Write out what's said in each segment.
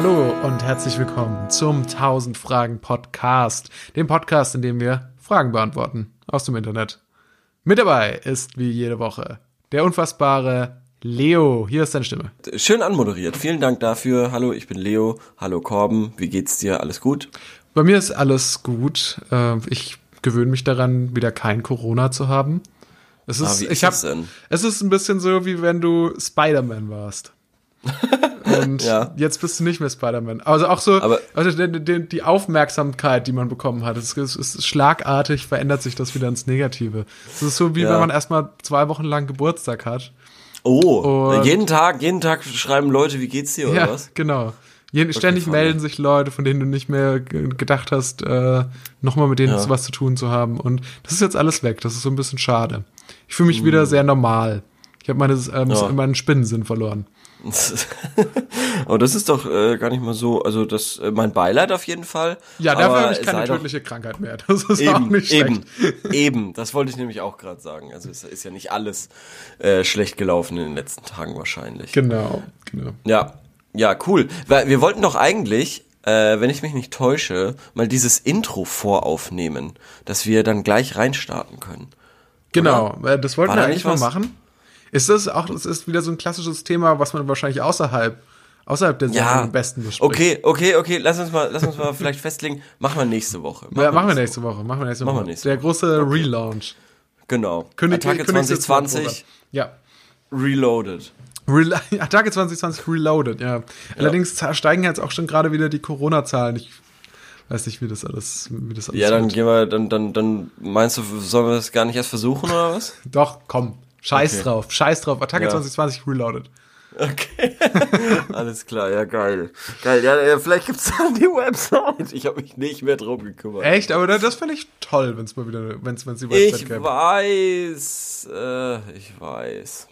Hallo und herzlich willkommen zum 1000 Fragen Podcast, dem Podcast, in dem wir Fragen beantworten aus dem Internet. Mit dabei ist wie jede Woche der unfassbare Leo. Hier ist deine Stimme. Schön anmoderiert. Vielen Dank dafür. Hallo, ich bin Leo. Hallo Korben. Wie geht's dir? Alles gut? Bei mir ist alles gut. Äh, ich gewöhne mich daran, wieder kein Corona zu haben. Es ist, Ah, wie ist ich hab, das denn? Es ist ein bisschen so, wie wenn du Spider-Man warst. Und Ja. jetzt bist du nicht mehr Spider-Man. Also auch so, Aber- also die, die, die Aufmerksamkeit, die man bekommen hat, es ist, ist schlagartig, verändert sich das wieder ins Negative. Es ist so, wie Ja. wenn man erstmal zwei Wochen lang Geburtstag hat. Oh, Und- jeden Tag, jeden Tag schreiben Leute, wie geht's dir oder ja, was? genau. Je, ständig funny. melden sich Leute, von denen du nicht mehr ge- gedacht hast, äh, nochmal mit denen Ja. was zu tun zu haben. Und das ist jetzt alles weg. Das ist so ein bisschen schade. Ich fühle mich Mm. wieder sehr normal. Ich habe meine, ähm, Ja. meinen Spinnensinn verloren. Aber das ist doch äh, gar nicht mal so, also das, äh, mein Beileid auf jeden Fall. Ja, dafür habe ich keine doch- tödliche Krankheit mehr. Das ist auch Eben, nicht schlecht. eben, eben. Das wollte ich nämlich auch gerade sagen. Also es ist ja nicht alles äh, schlecht gelaufen in den letzten Tagen wahrscheinlich. Genau, genau. Ja, ja, cool. Wir wollten doch eigentlich, äh, wenn ich mich nicht täusche, mal dieses Intro voraufnehmen, dass wir dann gleich reinstarten können. Genau, äh, das wollten wir eigentlich mal machen. Ist das auch, das ist wieder so ein klassisches Thema, was man wahrscheinlich außerhalb, außerhalb der Sendung Ja, am besten bespricht. okay, okay, okay. Lass uns mal, lass uns mal vielleicht festlegen. Machen wir nächste Woche. Ja, machen wir nächste Woche. Machen wir nächste Machen wir Woche. nächste der Woche. große Relaunch. Genau. Kündigt- Attacke kündigst du jetzt mal 2020 Ja. Reloaded. Rel Attacke 2020 Reloaded, ja. Allerdings za- steigen jetzt auch schon gerade wieder die Corona-Zahlen. Ich weiß nicht, wie das alles, wie das alles Ja, dann wird. gehen wir, dann, dann, dann meinst du, sollen wir das gar nicht erst versuchen oder was? Doch, komm. Scheiß Okay. drauf. Scheiß drauf. Attacke Ja. 2020 Reloaded. Okay. Alles klar, ja geil. Geil, ja, ja vielleicht gibt's dann die Website. Ich habe mich nicht mehr drum gekümmert. Echt? Aber das, finde ich toll, wenn es mal wieder, wenn es die Ich gäbe. weiß, äh, ich weiß.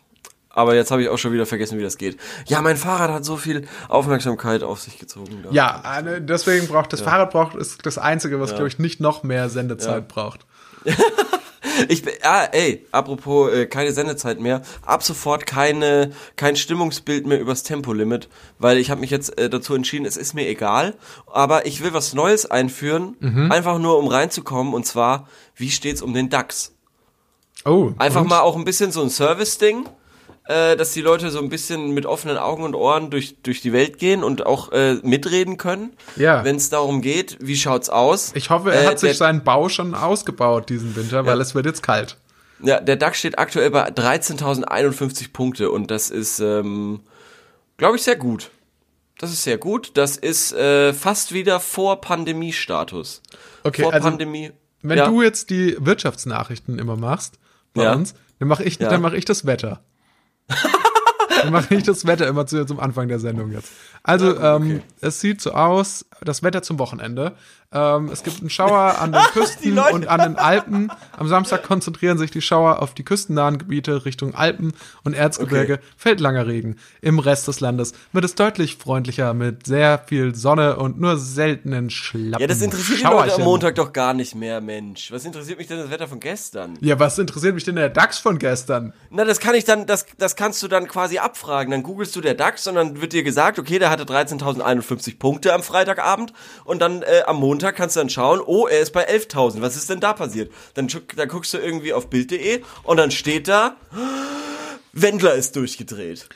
Aber jetzt habe ich auch schon wieder vergessen, wie das geht. Ja, mein Fahrrad hat so viel Aufmerksamkeit auf sich gezogen. Da. Ja, deswegen braucht das Fahrrad braucht ist das einzige, was Ja. glaube ich nicht noch mehr Sendezeit Ja. braucht. Ich bin, ah, ey, apropos äh, keine Sendezeit mehr. Ab sofort keine, kein Stimmungsbild mehr übers Tempolimit, weil ich habe mich jetzt äh, dazu entschieden, es ist mir egal, aber ich will was Neues einführen, Mhm. einfach nur um reinzukommen und zwar, wie steht's um den DAX? Oh, Einfach und? mal auch ein bisschen so ein Service-Ding, äh, dass die Leute so ein bisschen mit offenen Augen und Ohren durch, durch die Welt gehen und auch äh, mitreden können, Ja. wenn es darum geht, wie schaut's aus. Ich hoffe, er Äh, hat sich seinen Bau schon ausgebaut diesen Winter, weil es wird jetzt kalt. Ja, der DAX steht aktuell bei 13.051 Punkte und das ist, ähm, glaube ich, sehr gut. Das ist sehr gut. Das ist äh, fast wieder vor Pandemiestatus. Okay, vor also, Pandemie. Wenn ja. du jetzt die Wirtschaftsnachrichten immer machst bei Ja. uns, dann mache ich, Ja. dann mache ich das Wetter. dann mache ich das Wetter immer zu, zum Anfang der Sendung jetzt. Also ähm, es sieht so aus, das Wetter zum Wochenende. Ähm, es gibt einen Schauer an den Küsten und an den Alpen. Am Samstag konzentrieren sich die Schauer auf die küstennahen Gebiete Richtung Alpen und Erzgebirge. Okay. Fällt langer Regen. Im Rest des Landes wird es deutlich freundlicher mit sehr viel Sonne und nur seltenen Schlappen. ja, das interessiert die Leute am. Montag doch gar nicht mehr, Mensch. Was interessiert mich denn das Wetter von gestern? Ja, was interessiert mich denn der DAX von gestern? Na, das kann ich dann, das, das kannst du dann quasi abfragen. Dann googelst du der DAX und dann wird dir gesagt, okay, der hatte 13.051 Punkte am Freitagabend und dann äh, am Montag kannst du dann schauen, oh, er ist bei 11.000. Was ist denn da passiert? Dann, dann guckst du irgendwie auf Bild.de und dann steht da, Wendler ist durchgedreht.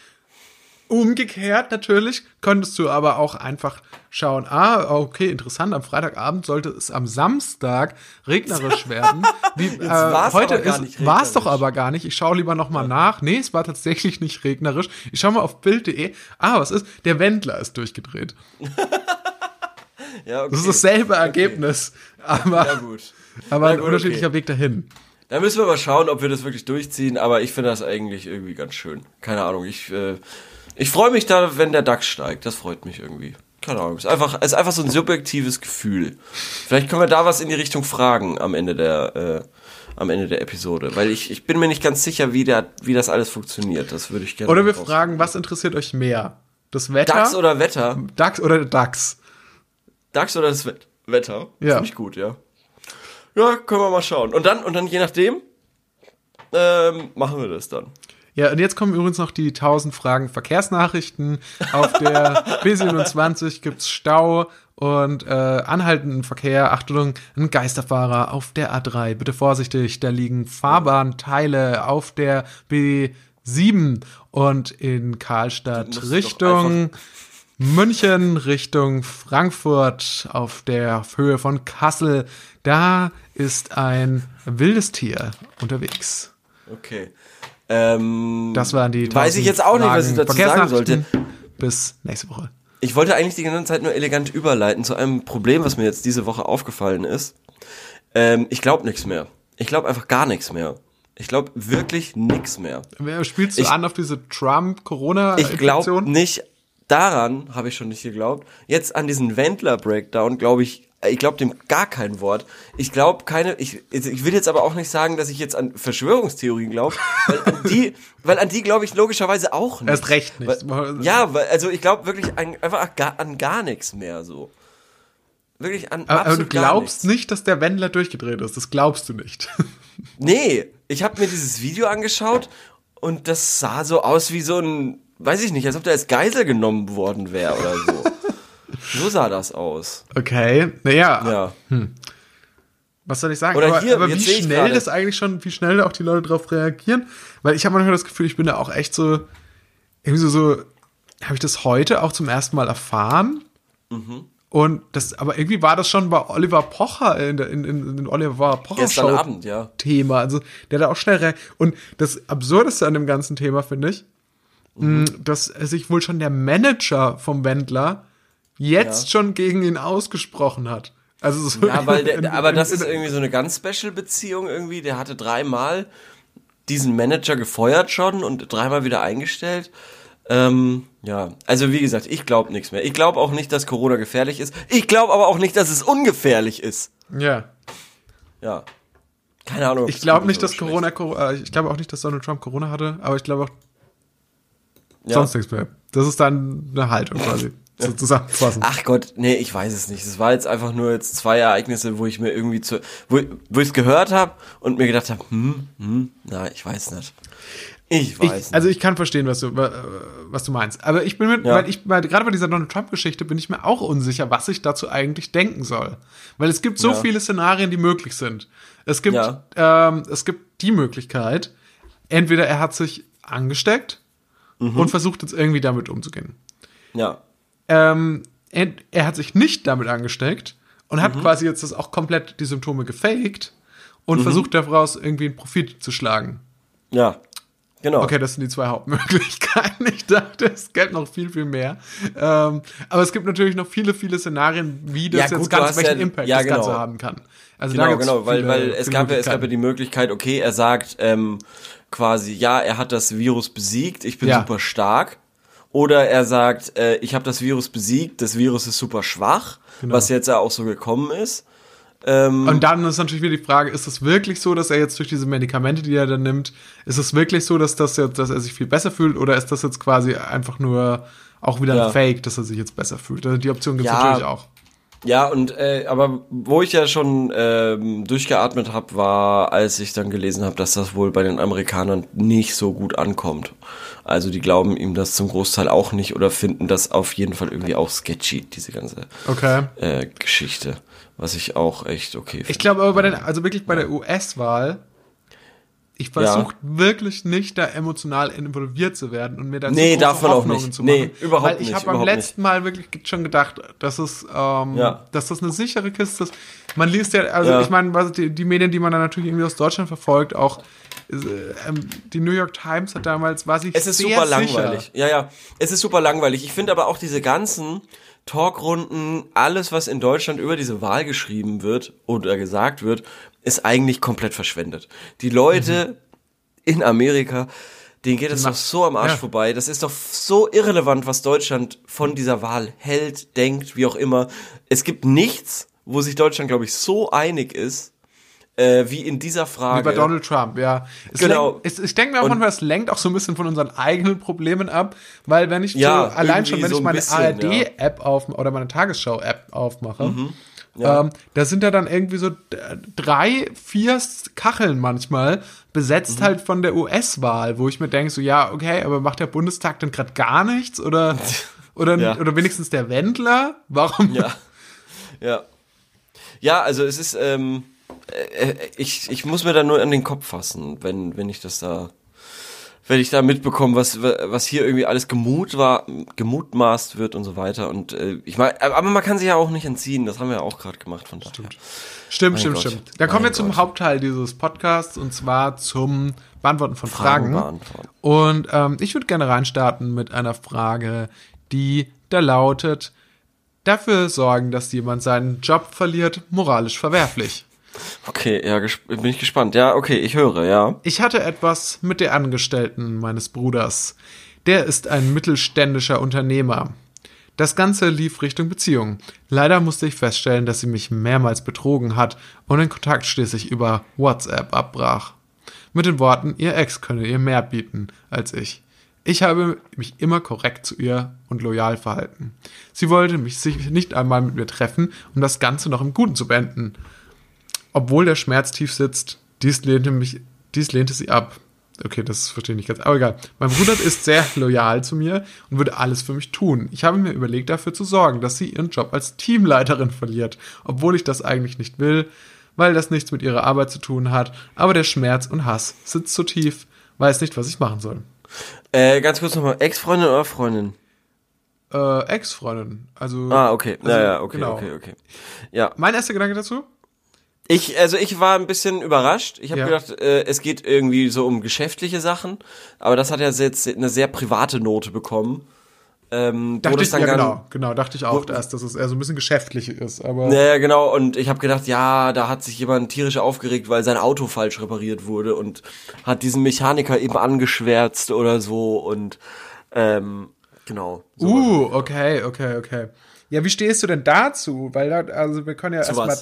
Umgekehrt natürlich könntest du aber auch einfach schauen, ah, okay, interessant, am Freitagabend sollte es am Samstag regnerisch werden. Wie, äh, heute ist, war es doch aber gar nicht. Ich schaue lieber noch mal nach. Nee, es war tatsächlich nicht regnerisch. Ich schaue mal auf Bild.de. Ah, was ist? Der Wendler ist durchgedreht. Ja, okay. Das ist dasselbe Ergebnis, aber, Ja, gut. aber ein gut, unterschiedlicher okay. Weg dahin. Da müssen wir mal schauen, ob wir das wirklich durchziehen, aber ich finde das eigentlich irgendwie ganz schön. Keine Ahnung, ich, äh, ich freue mich da, wenn der DAX steigt. Das freut mich irgendwie. Keine Ahnung, ist einfach, ist einfach so ein subjektives Gefühl. Vielleicht können wir da was in die Richtung fragen am Ende der, äh, am Ende der Episode, weil ich, ich bin mir nicht ganz sicher, wie der, wie das alles funktioniert. Das würde ich gerne. Oder wir raus- fragen, was interessiert euch mehr? Das Wetter? DAX oder Wetter? DAX oder DAX? DAX oder das Wet- Wetter? Ja. Finde ich gut, ja. Ja, können wir mal schauen. Und dann, und dann je nachdem, ähm, machen wir das dann. Ja, und jetzt kommen übrigens noch die 1000 Fragen Verkehrsnachrichten. Auf der B27 gibt's Stau und äh, anhaltenden Verkehr. Achtung, ein Geisterfahrer auf der A3. Bitte vorsichtig, da liegen Fahrbahnteile auf der B7 und in Karlstadt Richtung München, Richtung Frankfurt auf der Höhe von Kassel. Da ist ein wildes Tier unterwegs. Okay. Ähm, Das waren die Weiß ich jetzt auch nicht, was ich dazu sagen sollte. Bis nächste Woche. Ich wollte eigentlich die ganze Zeit nur elegant überleiten zu einem Problem, was mir jetzt diese Woche aufgefallen ist. Ähm, ich glaube nichts mehr. Ich glaube einfach gar nichts mehr. Ich glaube wirklich nichts mehr. Wer Spielst du Ich- an auf diese Trump-Corona? Ich glaube nicht, daran habe ich schon nicht geglaubt. Jetzt an diesen Wendler-Breakdown glaube ich, ich glaube dem gar kein Wort. Ich glaube keine, ich, ich will jetzt aber auch nicht sagen, dass ich jetzt an Verschwörungstheorien glaube, weil an die, weil an die glaube ich logischerweise auch nicht. Erst recht nicht. Weil, ja, weil, also ich glaube wirklich an, einfach gar, an gar nichts mehr so. Wirklich an Aber, aber du glaubst nicht, dass der Wendler durchgedreht ist. Das glaubst du nicht. Nee, ich habe mir dieses Video angeschaut und das sah so aus wie so ein, weiß ich nicht, als ob der als Geisel genommen worden wäre oder so. So sah das aus. Okay, naja, Ja. was soll ich sagen? Oder aber hier, aber wie schnell das eigentlich schon, wie schnell da auch die Leute drauf reagieren? Weil ich habe manchmal das Gefühl, ich bin da auch echt so, irgendwie so, so habe ich das heute auch zum ersten Mal erfahren? Mhm. Und das, aber irgendwie war das schon bei Oliver Pocher in, der, in, in, in Oliver Pocher Gestern Show Abend, ja. Thema. Also der da auch schnell rein. Und das Absurdeste an dem ganzen Thema finde ich, Mhm. mh, dass sich wohl schon der Manager vom Wendler jetzt Ja. schon gegen ihn ausgesprochen hat. Also so Ja, weil in- der, aber in- das in- ist irgendwie so eine ganz special Beziehung irgendwie. Der hatte dreimal diesen Manager gefeuert schon und dreimal wieder eingestellt. Ähm, ja, also wie gesagt, ich glaube nichts mehr. Ich glaube auch nicht, dass Corona gefährlich ist. Ich glaube aber auch nicht, dass es ungefährlich ist. Ja. Ja. Keine Ahnung. Ich glaube nicht, dass Corona, Cor- äh, ich glaube auch nicht, dass Donald Trump Corona hatte, aber ich glaube auch Ja. sonst nichts mehr. Das ist dann eine Haltung quasi. So zusammenfassen. Ach Gott, nee, ich weiß es nicht. Es war jetzt einfach nur jetzt zwei Ereignisse, wo ich mir irgendwie zu, wo, wo ich es gehört habe und mir gedacht habe, hm, hm, na, ich weiß nicht. Ich weiß Ich, nicht. also ich kann verstehen, was du, wa- was du meinst. Aber ich bin mit, Ja. weil ich, weil gerade bei dieser Donald Trump-Geschichte bin ich mir auch unsicher, was ich dazu eigentlich denken soll. Weil es gibt so Ja. viele Szenarien, die möglich sind. Es gibt, Ja. ähm, es gibt die Möglichkeit, entweder er hat sich angesteckt Mhm. und versucht jetzt irgendwie damit umzugehen. ja. Ähm, er, er hat sich nicht damit angesteckt und hat Mhm. quasi jetzt das auch komplett die Symptome gefaked und versucht daraus irgendwie einen Profit zu schlagen. Ja. Genau. Okay, das sind die zwei Hauptmöglichkeiten. Ich dachte, es gäbe noch viel, viel mehr. Ähm, aber es gibt natürlich noch viele, viele Szenarien, wie das Ja, jetzt gut, du ganz, welchen ja- Impact ja, das Ganze genau. haben kann. Also Genau, genau, weil, viele- weil es gab ja, es gab ja die Möglichkeit, okay, er sagt ähm, quasi, ja, er hat das Virus besiegt, ich bin super stark. Oder er sagt, äh, ich habe das Virus besiegt, das Virus ist super schwach, Genau. was jetzt ja auch so gekommen ist. Ähm, Und dann ist natürlich wieder die Frage, ist es wirklich so, dass er jetzt durch diese Medikamente, die er dann nimmt, ist es wirklich so, dass, das jetzt, dass er sich viel besser fühlt oder ist das jetzt quasi einfach nur auch wieder Ja. ein Fake, dass er sich jetzt besser fühlt? Also die Option gibt es Ja. natürlich auch. Ja, und äh, aber wo ich ja schon ähm, durchgeatmet habe, war, als ich dann gelesen habe, dass das wohl bei den Amerikanern nicht so gut ankommt. Also die glauben ihm das zum Großteil auch nicht oder finden das auf jeden Fall irgendwie auch sketchy, diese ganze Okay. äh, Geschichte. Was ich auch echt okay finde. Ich glaube aber bei den, also wirklich bei der US-Wahl, ich versuche wirklich nicht da emotional involviert zu werden und mir da Nee, zu große darf man auch Hoffnungen nicht. zu Nee, machen. überhaupt Weil ich nicht, habe beim letzten Mal wirklich schon gedacht, dass es, ähm, Ja. dass das eine sichere Kiste ist. Man liest ja, also Ja. ich meine, die, die Medien, die man dann natürlich irgendwie aus Deutschland verfolgt, auch äh, ähm, die New York Times hat damals, war sich Es ist super sicher. langweilig. Ja, ja. Es ist super langweilig. Ich finde aber auch diese ganzen Talkrunden, alles, was in Deutschland über diese Wahl geschrieben wird oder gesagt wird, ist eigentlich komplett verschwendet. Die Leute in Amerika, denen geht es doch so am Arsch ja. vorbei. Das ist doch so irrelevant, was Deutschland von dieser Wahl hält, denkt, wie auch immer. Es gibt nichts, wo sich Deutschland, glaube ich, so einig ist, äh, wie in dieser Frage. Wie bei Donald Trump, ja. Es Genau. Lenkt, es, ich denke mir auch manchmal, es lenkt auch so ein bisschen von unseren eigenen Problemen ab, weil wenn ich Ja, so, allein schon, wenn so ich ein meine ARD-App auf oder meine Tagesschau-App aufmache Mhm. Ja. Ähm, da sind ja dann irgendwie so drei, vier Kacheln manchmal, besetzt Mhm. halt von der US-Wahl, wo ich mir denke, so ja, okay, aber macht der Bundestag denn gerade gar nichts? Oder, oder, Ja. oder wenigstens der Wendler? Warum? Ja. Ja. Ja, also es ist, ähm, äh, äh, ich, ich muss mir da nur an den Kopf fassen, wenn, wenn ich das da, wenn ich da mitbekomme, was, was hier irgendwie alles gemut war, gemutmaßt wird und so weiter. Und äh, ich meine, aber man kann sich ja auch nicht entziehen, das haben wir ja auch gerade gemacht von daher. Stimmt, Mein stimmt, Gott. stimmt. Dann kommen wir Mein zum Gott. Hauptteil dieses Podcasts und zwar zum Beantworten von Fragen. Fragen beantworten. Und ähm, ich würde gerne reinstarten mit einer Frage, die da lautet: Dafür sorgen, dass jemand seinen Job verliert, moralisch verwerflich. Okay, ja, bin ich gespannt. Ja, okay, ich höre, ja. Ich hatte etwas mit der Angestellten meines Bruders. Der ist ein mittelständischer Unternehmer. Das Ganze lief Richtung Beziehung. Leider musste ich feststellen, dass sie mich mehrmals betrogen hat und den Kontakt schließlich über WhatsApp abbrach. Mit den Worten, ihr Ex könne ihr mehr bieten als ich. Ich habe mich immer korrekt zu ihr und loyal verhalten. Sie wollte mich sich nicht einmal mit mir treffen, um das Ganze noch im Guten zu beenden. Obwohl der Schmerz tief sitzt, dies lehnte mich, dies lehnte sie ab. Okay, das verstehe ich nicht ganz. Aber egal. Mein Bruder ist sehr loyal zu mir und würde alles für mich tun. Ich habe mir überlegt, dafür zu sorgen, dass sie ihren Job als Teamleiterin verliert, obwohl ich das eigentlich nicht will, weil das nichts mit ihrer Arbeit zu tun hat. Aber der Schmerz und Hass sitzt so tief, weiß nicht, was ich machen soll. Äh, ganz kurz nochmal, Ex-Freundin oder Freundin? Äh, Ex-Freundin. Also. Ah, okay. Also, ja, ja, okay, genau. okay, okay. Ja. Mein erster Gedanke dazu? Ich, also ich war ein bisschen überrascht. Ich habe Ja. gedacht, äh, es geht irgendwie so um geschäftliche Sachen, aber das hat ja jetzt eine sehr private Note bekommen. Ähm, wo Dachte ich, dann ja, genau, genau, dachte ich auch erst, dass es eher so ein bisschen geschäftlich ist, aber. Naja, genau, und ich habe gedacht, ja, da hat sich jemand tierisch aufgeregt, weil sein Auto falsch repariert wurde und hat diesen Mechaniker eben angeschwärzt oder so und ähm, genau. So Uh, okay, okay, okay. Ja, wie stehst du denn dazu? Weil also wir können ja erstmal.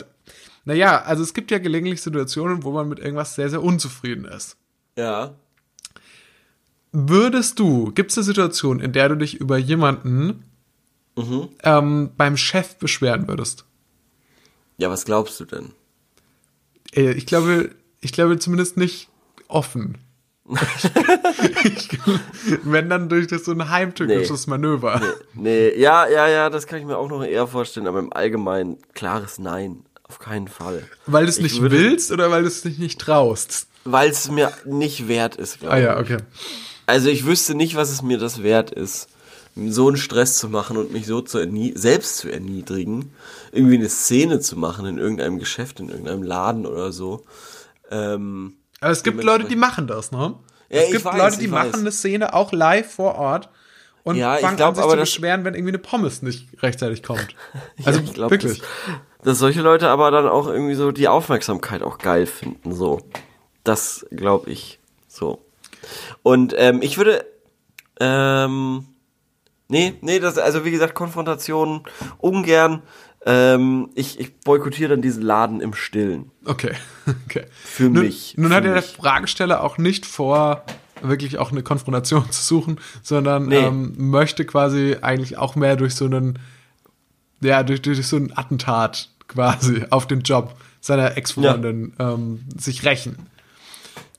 Naja, also es gibt ja gelegentlich Situationen, wo man mit irgendwas sehr, sehr unzufrieden ist. Ja. Würdest du, gibt es eine Situation, in der du dich über jemanden Mhm. ähm, beim Chef beschweren würdest? Ja, was glaubst du denn? Äh, Ich glaube, ich glaube zumindest nicht offen. ich, wenn dann durch das so ein heimtückisches Manöver. Nee, ja, ja, ja, das kann ich mir auch noch eher vorstellen, aber im Allgemeinen klares Nein. Auf keinen Fall. Weil du es Ich nicht würde- willst oder weil du es dich nicht traust? Weil es mir nicht wert ist, glaube Ah ich. ja, okay. Also ich wüsste nicht, was es mir das wert ist, so einen Stress zu machen und mich so zu selbst zu erniedrigen, irgendwie eine Szene zu machen in irgendeinem Geschäft, in irgendeinem Laden oder so. Ähm, Aber es gibt Leute, die machen das, ne? Ja, es gibt weiß, Leute, die machen eine Szene auch live vor Ort und Ja, ich fangen glaub an, sich aber, zu das- beschweren, wenn irgendwie eine Pommes nicht rechtzeitig kommt. Also ich glaub, wirklich. Dass, dass solche Leute aber dann auch irgendwie so die Aufmerksamkeit auch geil finden, so. Das glaube ich so. Und ähm, ich würde, ähm, nee, nee, das, also wie gesagt, Konfrontation ungern. Ähm, ich, ich boykottiere dann diesen Laden im Stillen. Okay. okay. Für nun, mich, Nun für hat ja der mich. Fragesteller auch nicht vor, wirklich auch eine Konfrontation zu suchen, sondern Nee. ähm, möchte quasi eigentlich auch mehr durch so einen, ja, durch, durch so ein Attentat quasi auf den Job seiner Ex-Freundin ähm, sich rächen.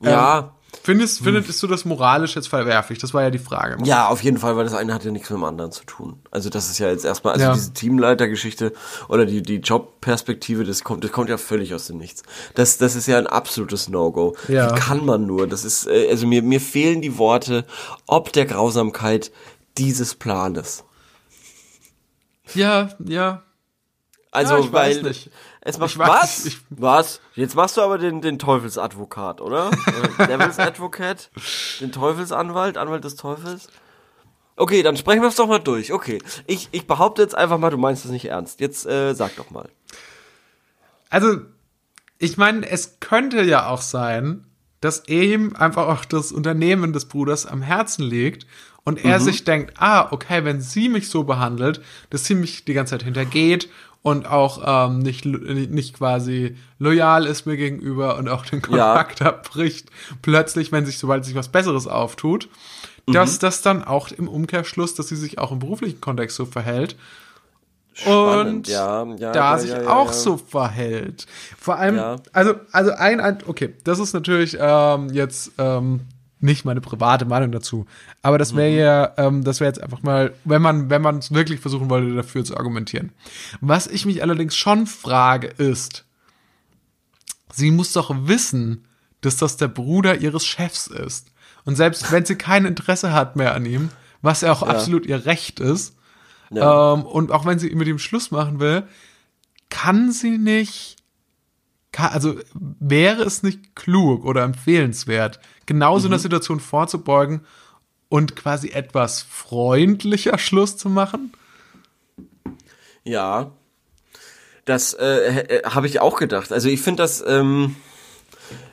Ja, Findest, findest du das moralisch jetzt verwerflich? Das war ja die Frage. ja, auf jeden Fall, weil das eine hat ja nichts mit dem anderen zu tun. Also das ist ja jetzt erstmal, also Ja. diese Teamleitergeschichte oder die, die Jobperspektive, das kommt, das kommt ja völlig aus dem Nichts. Das, das ist ja ein absolutes No-Go. Ja. Wie kann man nur? Das ist, äh, also mir, mir fehlen die Worte, ob der Grausamkeit dieses Planes. Ja, ja. Also, Ja, ich weiß weil es macht Ich weiß was? nicht. Was? Jetzt machst du aber den, den Teufelsadvokat, oder? Äh, Devils Advocate, den Teufelsanwalt, Anwalt des Teufels. Okay, dann sprechen wir es doch mal durch. Okay, ich, ich behaupte jetzt einfach mal, du meinst es nicht ernst. Jetzt äh, sag doch mal. Also, ich meine, es könnte ja auch sein, dass ihm einfach auch das Unternehmen des Bruders am Herzen liegt und er sich denkt, ah, okay, wenn sie mich so behandelt, dass sie mich die ganze Zeit hintergeht und auch ähm, nicht, lo- nicht quasi loyal ist mir gegenüber und auch den Ja. Kontakt abbricht, plötzlich, wenn sich, sobald sich was Besseres auftut, dass das dann auch im Umkehrschluss, dass sie sich auch im beruflichen Kontext so verhält, und ja, ja, da ja, sich ja, ja, auch ja. so verhält. Vor allem, Ja. also, also ein, ein, okay, das ist natürlich ähm, jetzt ähm, nicht meine private Meinung dazu, aber das wäre Mhm. ja, ähm, das wäre jetzt einfach mal, wenn man, wenn man es wirklich versuchen wollte, dafür zu argumentieren. Was ich mich allerdings schon frage, ist, sie muss doch wissen, dass das der Bruder ihres Chefs ist. Und selbst wenn sie kein Interesse hat mehr an ihm, was ja auch absolut ihr Recht ist, Ja. ähm, und auch wenn sie mit ihm Schluss machen will, kann sie nicht, also wäre es nicht klug oder empfehlenswert, genau so einer Situation vorzubeugen und quasi etwas freundlicher Schluss zu machen? Ja, das äh, habe ich auch gedacht. Also ich finde das ähm,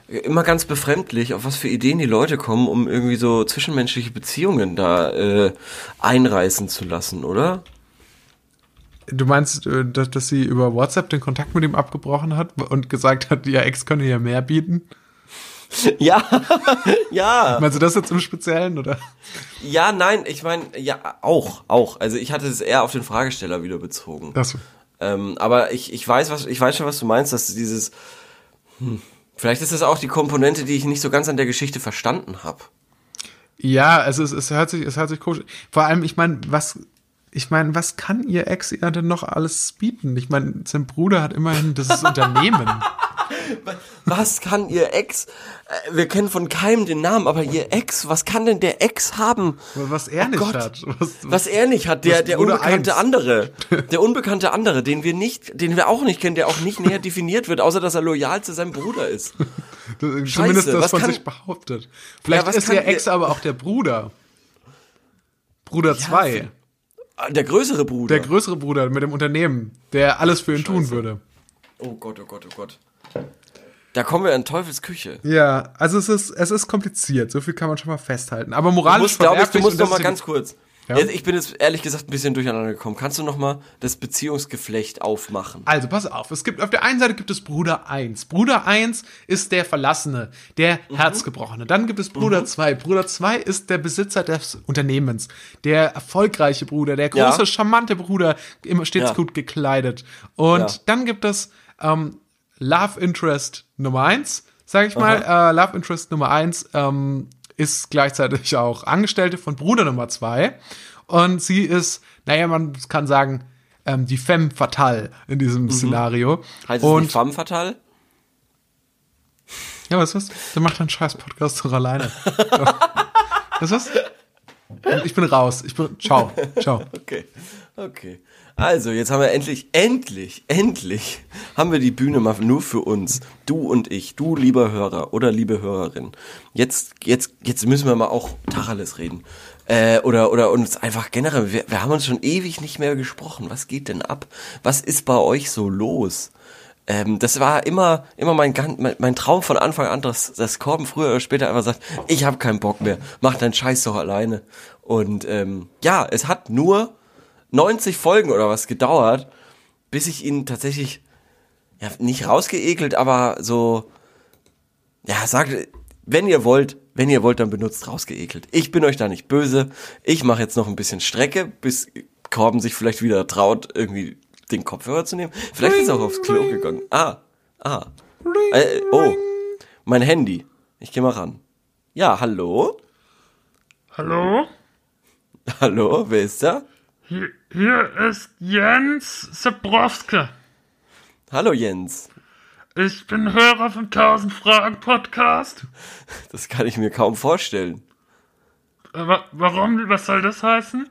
immer ganz befremdlich, auf was für Ideen die Leute kommen, um irgendwie so zwischenmenschliche Beziehungen da äh, einreißen zu lassen, oder? Du meinst, äh, dass, dass sie über WhatsApp den Kontakt mit ihm abgebrochen hat und gesagt hat, ihr Ex könne ihr mehr bieten? Ja, ja, Meinst du das jetzt im Speziellen, oder? ja, nein, ich meine, ja, auch, auch. Also ich hatte es eher auf den Fragesteller wieder bezogen. Das, Ähm, aber ich, ich weiß, was, ich weiß schon, was du meinst, dass dieses, hm, vielleicht ist das auch die Komponente, die ich nicht so ganz an der Geschichte verstanden habe. ja, es ist, es hört sich, es hört sich komisch. Vor allem, ich meine, was, ich meine, was kann ihr Ex ihr denn noch alles bieten? Ich meine, sein Bruder hat immerhin das Unternehmen. Was kann ihr Ex? Äh, Wir kennen von keinem den Namen, aber ihr Ex, was kann denn der Ex haben? Was er nicht Gott. hat. Was, Was er nicht hat, der, Was der unbekannte eins. andere. Der unbekannte andere, den wir nicht, den wir auch nicht kennen, der auch nicht näher definiert wird, außer dass er loyal zu seinem Bruder ist. zumindest das was von kann- sich behauptet. Vielleicht was ist ihr Ex aber auch der Bruder. Bruder 2. Ah, Der größere Bruder. der größere Bruder mit dem Unternehmen, der alles für ihn tun Scheiße. würde. oh Gott, oh Gott, oh Gott. Da kommen wir in Teufels Küche. Ja, also es ist, es ist kompliziert, so viel kann man schon mal festhalten. Aber Du moralisch musst, glaube ich, du musst noch mal ganz kurz. Ja? Ich bin jetzt ehrlich gesagt ein bisschen durcheinander gekommen. Kannst du noch mal das Beziehungsgeflecht aufmachen? Also, pass auf. Es gibt, auf der einen Seite gibt es Bruder 1. Bruder 1 ist der Verlassene, der Mhm. Herzgebrochene. Dann gibt es Bruder 2. Bruder 2 ist der Besitzer des Unternehmens. Der erfolgreiche Bruder, der große, Ja. charmante Bruder, immer stets Ja. gut gekleidet. Und dann gibt es, ähm, Love Interest Nummer 1, sag ich mal. Äh, Love Interest Nummer 1, ähm, ist gleichzeitig auch Angestellte von Bruder Nummer 2. Und sie ist, naja, man kann sagen, ähm, die Femme fatale in diesem Szenario. Heißt es und nicht femme fatale? ja, was ist das? Der macht einen scheiß Podcast doch alleine. was ist das? Ich bin raus. Ich bin. Ciao. Ciao. Okay, okay. Also, jetzt haben wir endlich, endlich, endlich haben wir die Bühne mal nur für uns. Du und ich, du lieber Hörer oder liebe Hörerin. Jetzt, jetzt, jetzt müssen wir mal auch Tacheles reden. Äh, oder, oder uns einfach generell, wir, wir haben uns schon ewig nicht mehr gesprochen. Was geht denn ab? Was ist bei euch so los? Ähm, das war immer, immer mein, mein, mein Traum von Anfang an, dass, dass Korben früher oder später einfach sagt, ich habe keinen Bock mehr, mach deinen Scheiß doch alleine. Und ähm, ja, es hat nur 90 Folgen oder was gedauert, bis ich ihn tatsächlich, ja, nicht rausgeekelt, aber so, ja, sagt, wenn ihr wollt, wenn ihr wollt, dann benutzt rausgeekelt. Ich bin euch da nicht böse. Ich mache jetzt noch ein bisschen Strecke, bis Korben sich vielleicht wieder traut, irgendwie den Kopfhörer zu nehmen. Vielleicht ist er auch aufs Klo gegangen. Ah, ah. Äh, oh, mein Handy. Ich gehe mal ran. Ja, hallo? Hallo? Hallo, wer ist da? Hier, hier ist Jens Sebrowski. Hallo Jens. Ich bin Hörer vom 1000 Fragen Podcast. Das kann ich mir kaum vorstellen. Äh, wa warum? Was soll das heißen?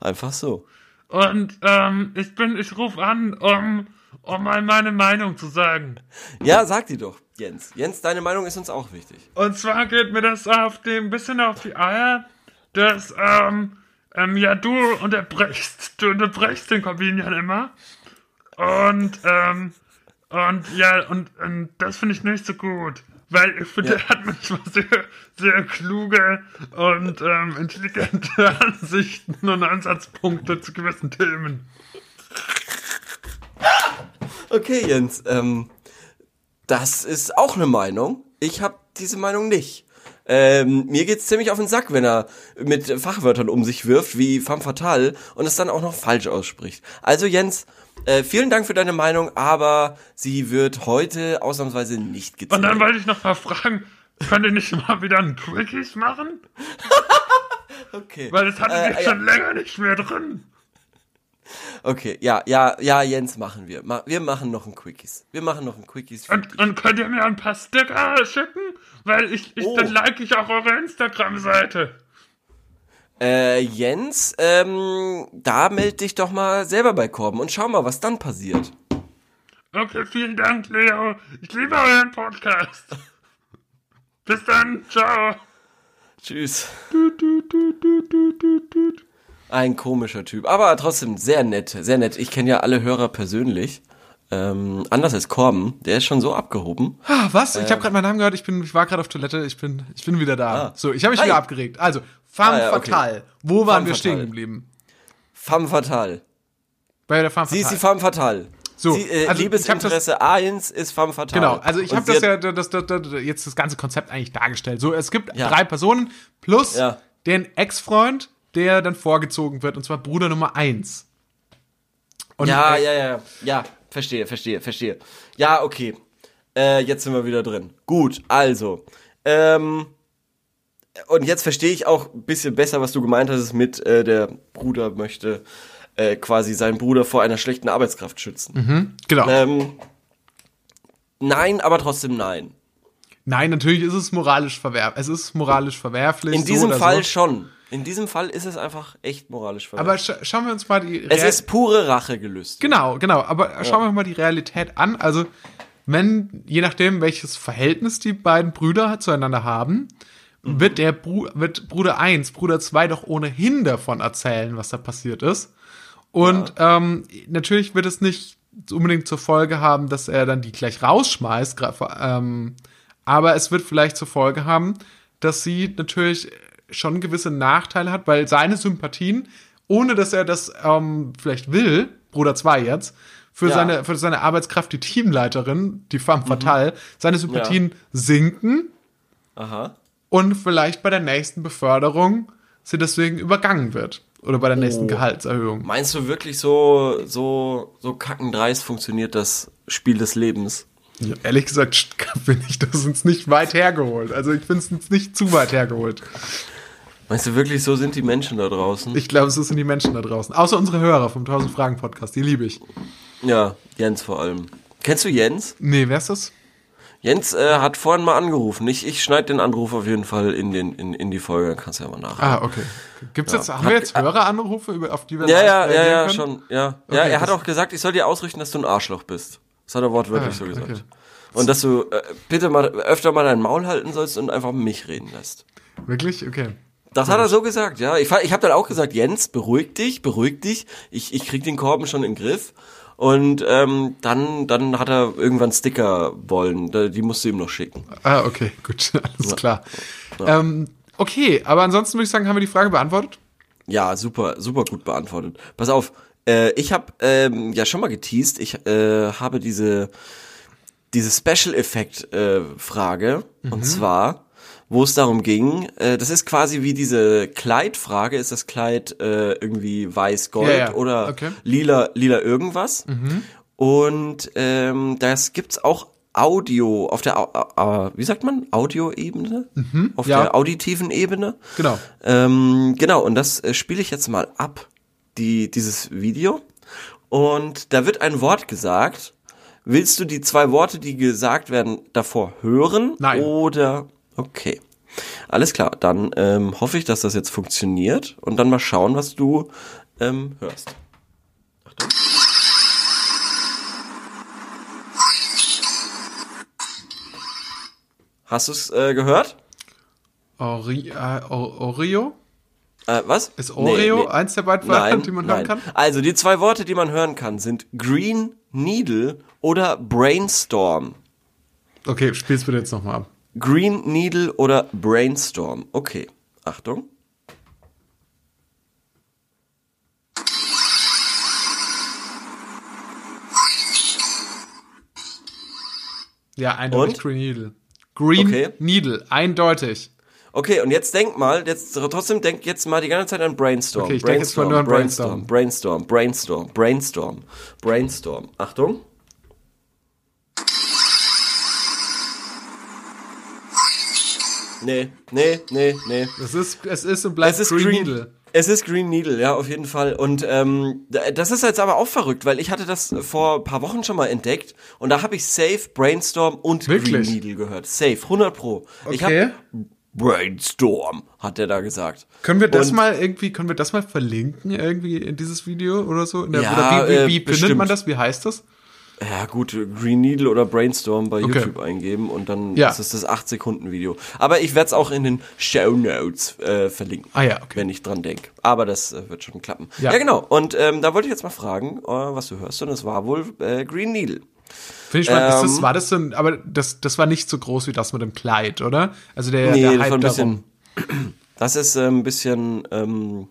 Einfach so. Und ähm, ich bin, ich rufe an, um, um mal meine Meinung zu sagen. Ja, sag die doch, Jens. Jens, deine Meinung ist uns auch wichtig. Und zwar geht mir das auf ein bisschen auf die Eier, dass, ähm, ähm, ja, du unterbrechst, du unterbrechst den Corbinian immer. Und, ähm, und ja, und, und das finde ich nicht so gut. Weil ich finde, Ja. er hat manchmal sehr, sehr kluge und ähm, intelligente Ansichten und Ansatzpunkte zu gewissen Themen. Okay, Jens, ähm, das ist auch eine Meinung. Ich habe diese Meinung nicht. Ähm, mir geht's ziemlich auf den Sack, wenn er mit Fachwörtern um sich wirft, wie femme fatale, und es dann auch noch falsch ausspricht. Also Jens, äh, vielen Dank für deine Meinung, aber sie wird heute ausnahmsweise nicht gezählt. Und dann wollte ich noch mal fragen, könnt ihr nicht mal wieder ein Quickies machen? okay. Weil das hatten wir Äh, schon länger nicht mehr drin. Okay, ja, ja, ja, Jens, machen wir. Wir machen noch ein Quickies. Wir machen noch ein Quickies. Und, und könnt ihr mir ein paar Sticker schicken? Weil ich, ich Oh. dann like ich auch eure Instagram-Seite. Äh, Jens, ähm, da meld dich doch mal selber bei Korben und schau mal, was dann passiert. Okay, vielen Dank, Leo. Ich liebe euren Podcast. Bis dann, ciao. Tschüss. Ein komischer Typ, aber trotzdem sehr nett, sehr nett. Ich kenne ja alle Hörer persönlich. Ähm, anders als Korben, der ist schon so abgehoben. Ah, was? Ich habe gerade meinen Namen gehört. Ich bin, ich war gerade auf Toilette. Ich bin, ich bin wieder da. Ah. So, ich habe mich Hi. wieder abgeregt. Also, Femme Ah, ja, okay. Fatale. Wo waren Femme wir stehen fatale. geblieben? Femme fatale. Bei der Femme Sie ist die Fatale. Femme fatale. So, Sie, äh, also Liebesinteresse A1 ist Femme fatale. Genau, also ich habe das ja das, das, das, das, jetzt das ganze Konzept eigentlich dargestellt. So, es gibt Ja. drei Personen plus Ja. den Ex-Freund, der dann vorgezogen wird, und zwar Bruder Nummer eins. Und, Ja, äh, ja, ja, ja, verstehe, verstehe, verstehe. Ja, okay. Äh, jetzt sind wir wieder drin. Gut, also. Ähm, und jetzt verstehe ich auch ein bisschen besser, was du gemeint hast mit, äh, der Bruder möchte äh, quasi seinen Bruder vor einer schlechten Arbeitskraft schützen. Genau. Ähm, nein, aber trotzdem nein. Nein, natürlich ist es moralisch verwerflich. Es ist moralisch verwerflich. In so diesem oder Fall So. schon. In diesem Fall ist es einfach echt moralisch Aber verwerflich. sch schauen wir uns mal die es Real- ist pure Rachegelüst. Genau, genau. Aber schauen wir mal die Realität an. Also, wenn, je nachdem, welches Verhältnis die beiden Brüder zueinander haben, Mhm. wird der Bru wird Bruder 1, Bruder 2 doch ohnehin davon erzählen, was da passiert ist. Und ähm, natürlich wird es nicht unbedingt zur Folge haben, dass er dann die gleich rausschmeißt, ähm, aber es wird vielleicht zur Folge haben, dass sie natürlich schon gewisse Nachteile hat, weil seine Sympathien, ohne dass er das ähm, vielleicht will, Bruder 2 jetzt, für, Ja. seine, für seine Arbeitskraft, die Teamleiterin, die Femme Fatale, seine Sympathien sinken Aha. und vielleicht bei der nächsten Beförderung sie deswegen übergangen wird. Oder bei der nächsten Oh. Gehaltserhöhung. Meinst du wirklich so, so, so kackendreist funktioniert das Spiel des Lebens? Ja, ehrlich gesagt finde ich das uns nicht weit hergeholt. Also ich finde es uns nicht zu weit hergeholt. Meinst du wirklich, so sind die Menschen da draußen? Ich glaube, so sind die Menschen da draußen. Außer unsere Hörer vom 1000 Fragen Podcast. Die liebe ich. ja, Jens vor allem. Kennst du Jens? Nee, wer ist das? Jens äh, hat vorhin mal angerufen. Ich, ich schneide den Anruf auf jeden Fall in, den, in, in die Folge, dann kannst du ja mal nachhören. Ah, okay. Gibt's jetzt, haben Hat- wir jetzt Höreranrufe, über- auf die wir ja, ja, ja, ja, können? schon. Ja, ja Okay, er hat auch gesagt, ich soll dir ausrichten, dass du ein Arschloch bist. Das hat er wortwörtlich Ah, so gesagt. okay. Und dass du äh, bitte mal öfter mal dein Maul halten sollst und einfach mich reden lässt. Wirklich? Okay. Das hat er so gesagt, ja. Ich, ich habe dann auch gesagt, Jens, beruhig dich, beruhig dich. Ich, ich krieg den Korben schon in den Griff. Und ähm, dann, dann hat er irgendwann Sticker wollen. Die musst du ihm noch schicken. Ah, okay, gut, alles klar. Ähm, okay, aber ansonsten würde ich sagen, haben wir die Frage beantwortet? Ja, super, super gut beantwortet. Pass auf, äh, ich habe ähm, ja schon mal geteased. Ich äh, habe diese diese Special Effect äh, Frage Mhm. und zwar, wo es darum ging, äh, das ist quasi wie diese Kleidfrage, ist das Kleid äh, irgendwie weiß-gold Ja, ja, oder okay. lila lila irgendwas? Und ähm, das gibt's auch Audio auf der, äh, wie sagt man, Audioebene, auf Mhm. ja. der auditiven Ebene. Genau. Ähm, genau, und das äh, spiele ich jetzt mal ab, die, dieses Video. Und da wird ein Wort gesagt. Willst du die zwei Worte, die gesagt werden, davor hören? Nein. Oder, okay. Alles klar, dann ähm, hoffe ich, dass das jetzt funktioniert und dann mal schauen, was du ähm, hörst. Hast du es äh, gehört? Ori äh, Oreo? Äh, was? Ist Oreo eins der beiden Wörter, die man nein. hören kann? Also die zwei Worte, die man hören kann, sind Green Needle oder Brainstorm. Okay, spiel's bitte jetzt nochmal ab. Green Needle oder Brainstorm. Okay, Achtung. Ja, eindeutig Und? Green Needle. Green Okay. Needle, eindeutig. Okay, und jetzt denk mal, jetzt trotzdem denk jetzt mal die ganze Zeit an Brainstorm. Okay, ich denk jetzt mal nur an Brainstorm, Brainstorm, Brainstorm, Brainstorm, Brainstorm. Achtung. Nee, nee, nee, nee. Es ist, es ist und bleibt Es ist Green, Green- Needle. Es ist Green Needle, ja, auf jeden Fall. Und ähm, das ist jetzt aber auch verrückt, weil ich hatte das vor ein paar Wochen schon mal entdeckt und da habe ich Safe, Brainstorm und Wirklich? Green Needle gehört. Safe, 100 pro. Ich Okay. hab Brainstorm, hat der da gesagt. Können wir das Und- mal irgendwie, können wir das mal verlinken irgendwie in dieses Video oder so? Der, Ja, oder wie, wie, äh, wie findet bestimmt. man das? Wie heißt das? Ja, gut, Green Needle oder Brainstorm bei Okay. YouTube eingeben und dann Ja. ist es das 8 Sekunden Video. Aber ich werde es auch in den Show Notes äh, verlinken. Ah ja, okay. Wenn ich dran denke. Aber das äh, wird schon klappen. Ja. Ja, genau. Und ähm, da wollte ich jetzt mal fragen, äh, was du hörst. Und es war wohl äh, Green Needle. Finde ich spannend. ist das, Ähm, war das so ein, aber das, das war nicht so groß wie das mit dem Kleid, oder? Also der, nee, der das Hype war ein darum. bisschen. Das ist äh, ein bisschen ähm,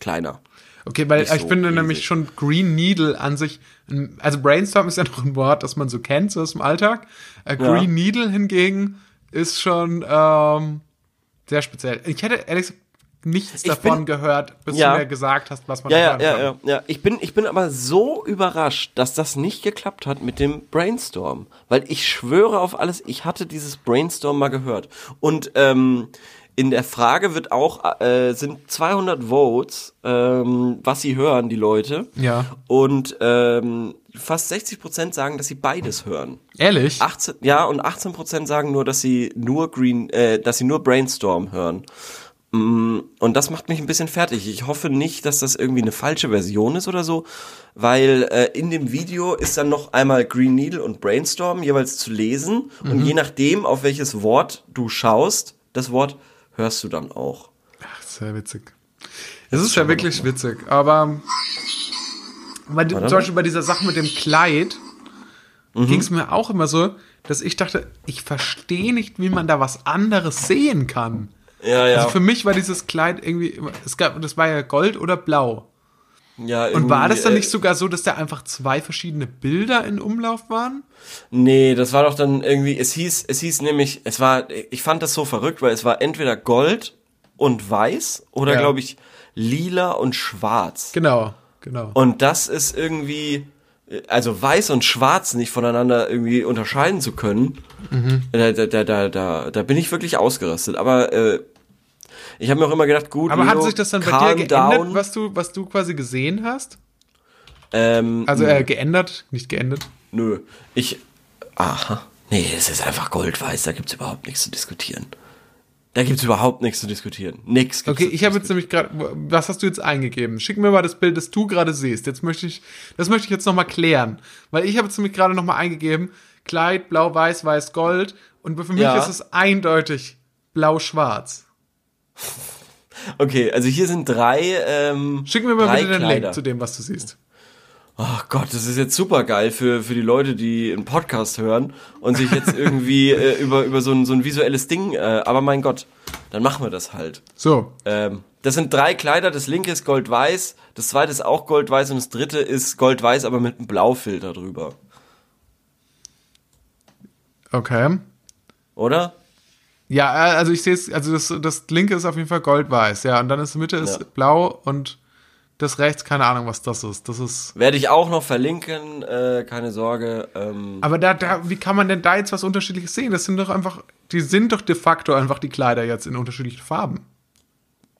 kleiner. Okay, weil nicht ich so finde riesig. nämlich schon Green Needle an sich, ein- also Brainstorm ist ja noch ein Wort, das man so kennt, so aus dem Alltag. Äh, Ja. Green Needle hingegen ist schon ähm, sehr speziell. Ich hätte ehrlich gesagt nichts Ich davon bin- gehört, bis Ja. du mir gesagt hast, was man Ja, da ja, hören ja, kann. ja, ja. Ich bin, ich bin aber so überrascht, dass das nicht geklappt hat mit dem Brainstorm. Weil ich schwöre auf alles, ich hatte dieses Brainstorm mal gehört. Und ähm, in der Frage wird auch, äh, sind 200 Votes, ähm, was sie hören, die Leute. Ja. Und ähm, fast 60 Prozent sagen, dass sie beides hören. Ehrlich? 18, ja, und 18 Prozent sagen nur, dass sie nur Green, äh, dass sie nur Brainstorm hören. Mm, Und das macht mich ein bisschen fertig. Ich hoffe nicht, dass das irgendwie eine falsche Version ist oder so, weil äh, in dem Video ist dann noch einmal Green Needle und Brainstorm jeweils zu lesen und je nachdem, auf welches Wort du schaust, das Wort hörst du dann auch. Ach, sehr witzig. Es ist ja wirklich witzig, aber weil, zum Beispiel bei dieser Sache mit dem Kleid Mhm. ging es mir auch immer so, dass ich dachte, ich verstehe nicht, wie man da was anderes sehen kann. Ja, ja. Also für mich war dieses Kleid irgendwie, es gab, das war ja Gold oder Blau. Ja Und war das dann irgendwie, nicht sogar so, dass da einfach zwei verschiedene Bilder in Umlauf waren? Nee, das war doch dann irgendwie, es hieß, es hieß nämlich, es war, ich fand das so verrückt, weil es war entweder Gold und Weiß oder Ja. glaube ich lila und Schwarz. Genau, genau. Und das ist irgendwie, also Weiß und Schwarz nicht voneinander irgendwie unterscheiden zu können, Mhm. da, da, da, da, da, da bin ich wirklich ausgerastet. Aber äh, ich habe mir auch immer gedacht, gut, aber hat Leo, sich das dann bei dir geändert, down. was du, was du quasi gesehen hast? Ähm, Also äh, geändert, nicht geändert. Nö. Ich. Aha. Nee, es ist einfach goldweiß, da gibt's überhaupt nichts zu diskutieren. Da gibt's überhaupt nichts zu diskutieren. Nix. Okay, ich habe jetzt nämlich gerade, was hast du jetzt eingegeben? Schick mir mal das Bild, das du gerade siehst. Jetzt möchte ich, das möchte ich jetzt nochmal klären. Weil ich habe jetzt nämlich gerade nochmal eingegeben, Kleid, blau, weiß, weiß, gold. Und für mich Ja. ist es eindeutig blau-schwarz. Okay, also hier sind drei. Ähm, Schick mir mal bitte den. Link zu dem, was du siehst. Oh Gott, das ist jetzt super geil für, für die Leute, die einen Podcast hören und sich jetzt irgendwie äh, über, über so, ein, so ein visuelles Ding, äh, aber mein Gott, dann machen wir das halt. So, Ähm, das sind drei Kleider, das linke ist gold-weiß, das zweite ist auch gold-weiß und das dritte ist gold-weiß, aber mit einem Blaufilter drüber. okay. Oder? Ja, äh, also ich sehe es, also das, das linke ist auf jeden Fall gold-weiß, ja. Und dann ist die Mitte ist Ja. blau und das rechts, keine Ahnung, was das ist. Das ist. Werde ich auch noch verlinken, äh, keine Sorge. Ähm, Aber da, da, wie kann man denn da jetzt was Unterschiedliches sehen? Das sind doch einfach, die sind doch de facto einfach die Kleider jetzt in unterschiedlichen Farben.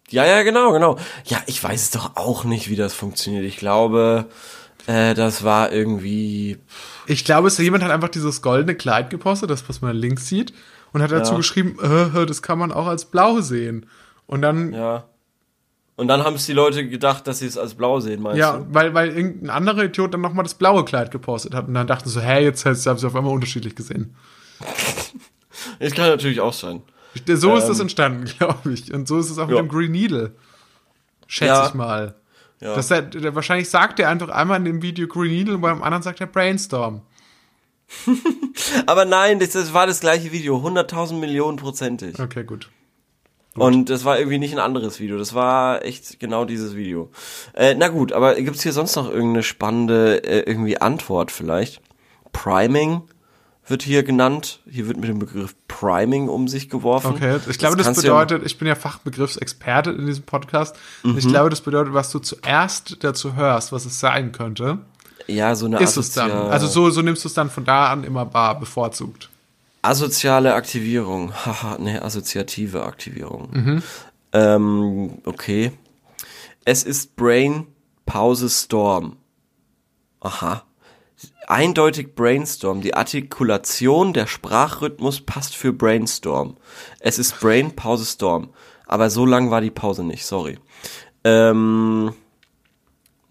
ja, ja, genau, genau. Ja, ich weiß es doch auch nicht, wie das funktioniert. Ich glaube, äh, das war irgendwie. Ich glaube, es jemand hat einfach dieses goldene Kleid gepostet, das was man links sieht, und hat dazu Ja. geschrieben, äh, das kann man auch als blau sehen. Und dann, ja, Ja. Und dann haben es die Leute gedacht, dass sie es als blau sehen, meinst du? weil, weil irgendein anderer Idiot dann nochmal das blaue Kleid gepostet hat und dann dachten so, hä, jetzt haben sie auf einmal unterschiedlich gesehen. Das kann natürlich auch sein. So ist das Ähm, entstanden, glaube ich. Und so ist es auch mit ja. dem Green Needle. Schätze Ja. ich mal. Ja. Das er, der, wahrscheinlich sagt er einfach einmal in dem Video Green Needle und beim anderen sagt er Brainstorm. Aber nein, das, das war das gleiche Video, 100.000 Millionen prozentig. Okay, gut. Und das war irgendwie nicht ein anderes Video, das war echt genau dieses Video. Äh, na gut, aber gibt's hier sonst noch irgendeine spannende äh, irgendwie Antwort vielleicht? Priming wird hier genannt. Hier wird mit dem Begriff Priming um sich geworfen. Okay, ich glaube, das, kannst du ja- bedeutet, ich bin ja Fachbegriffsexperte in diesem Podcast. Ich glaube, das bedeutet, was du zuerst dazu hörst, was es sein könnte, Ja, so eine ist es dann. Also so, so nimmst du es dann von da an immer wahr, bevorzugt. Asoziale Aktivierung. Haha, ne, assoziative Aktivierung. Mhm. Ähm, okay. Es ist Brain Pause Storm. Aha. Eindeutig Brainstorm. Die Artikulation, der Sprachrhythmus passt für Brainstorm. Es ist Brain Pause Storm. Aber so lang war die Pause nicht, sorry. Ähm,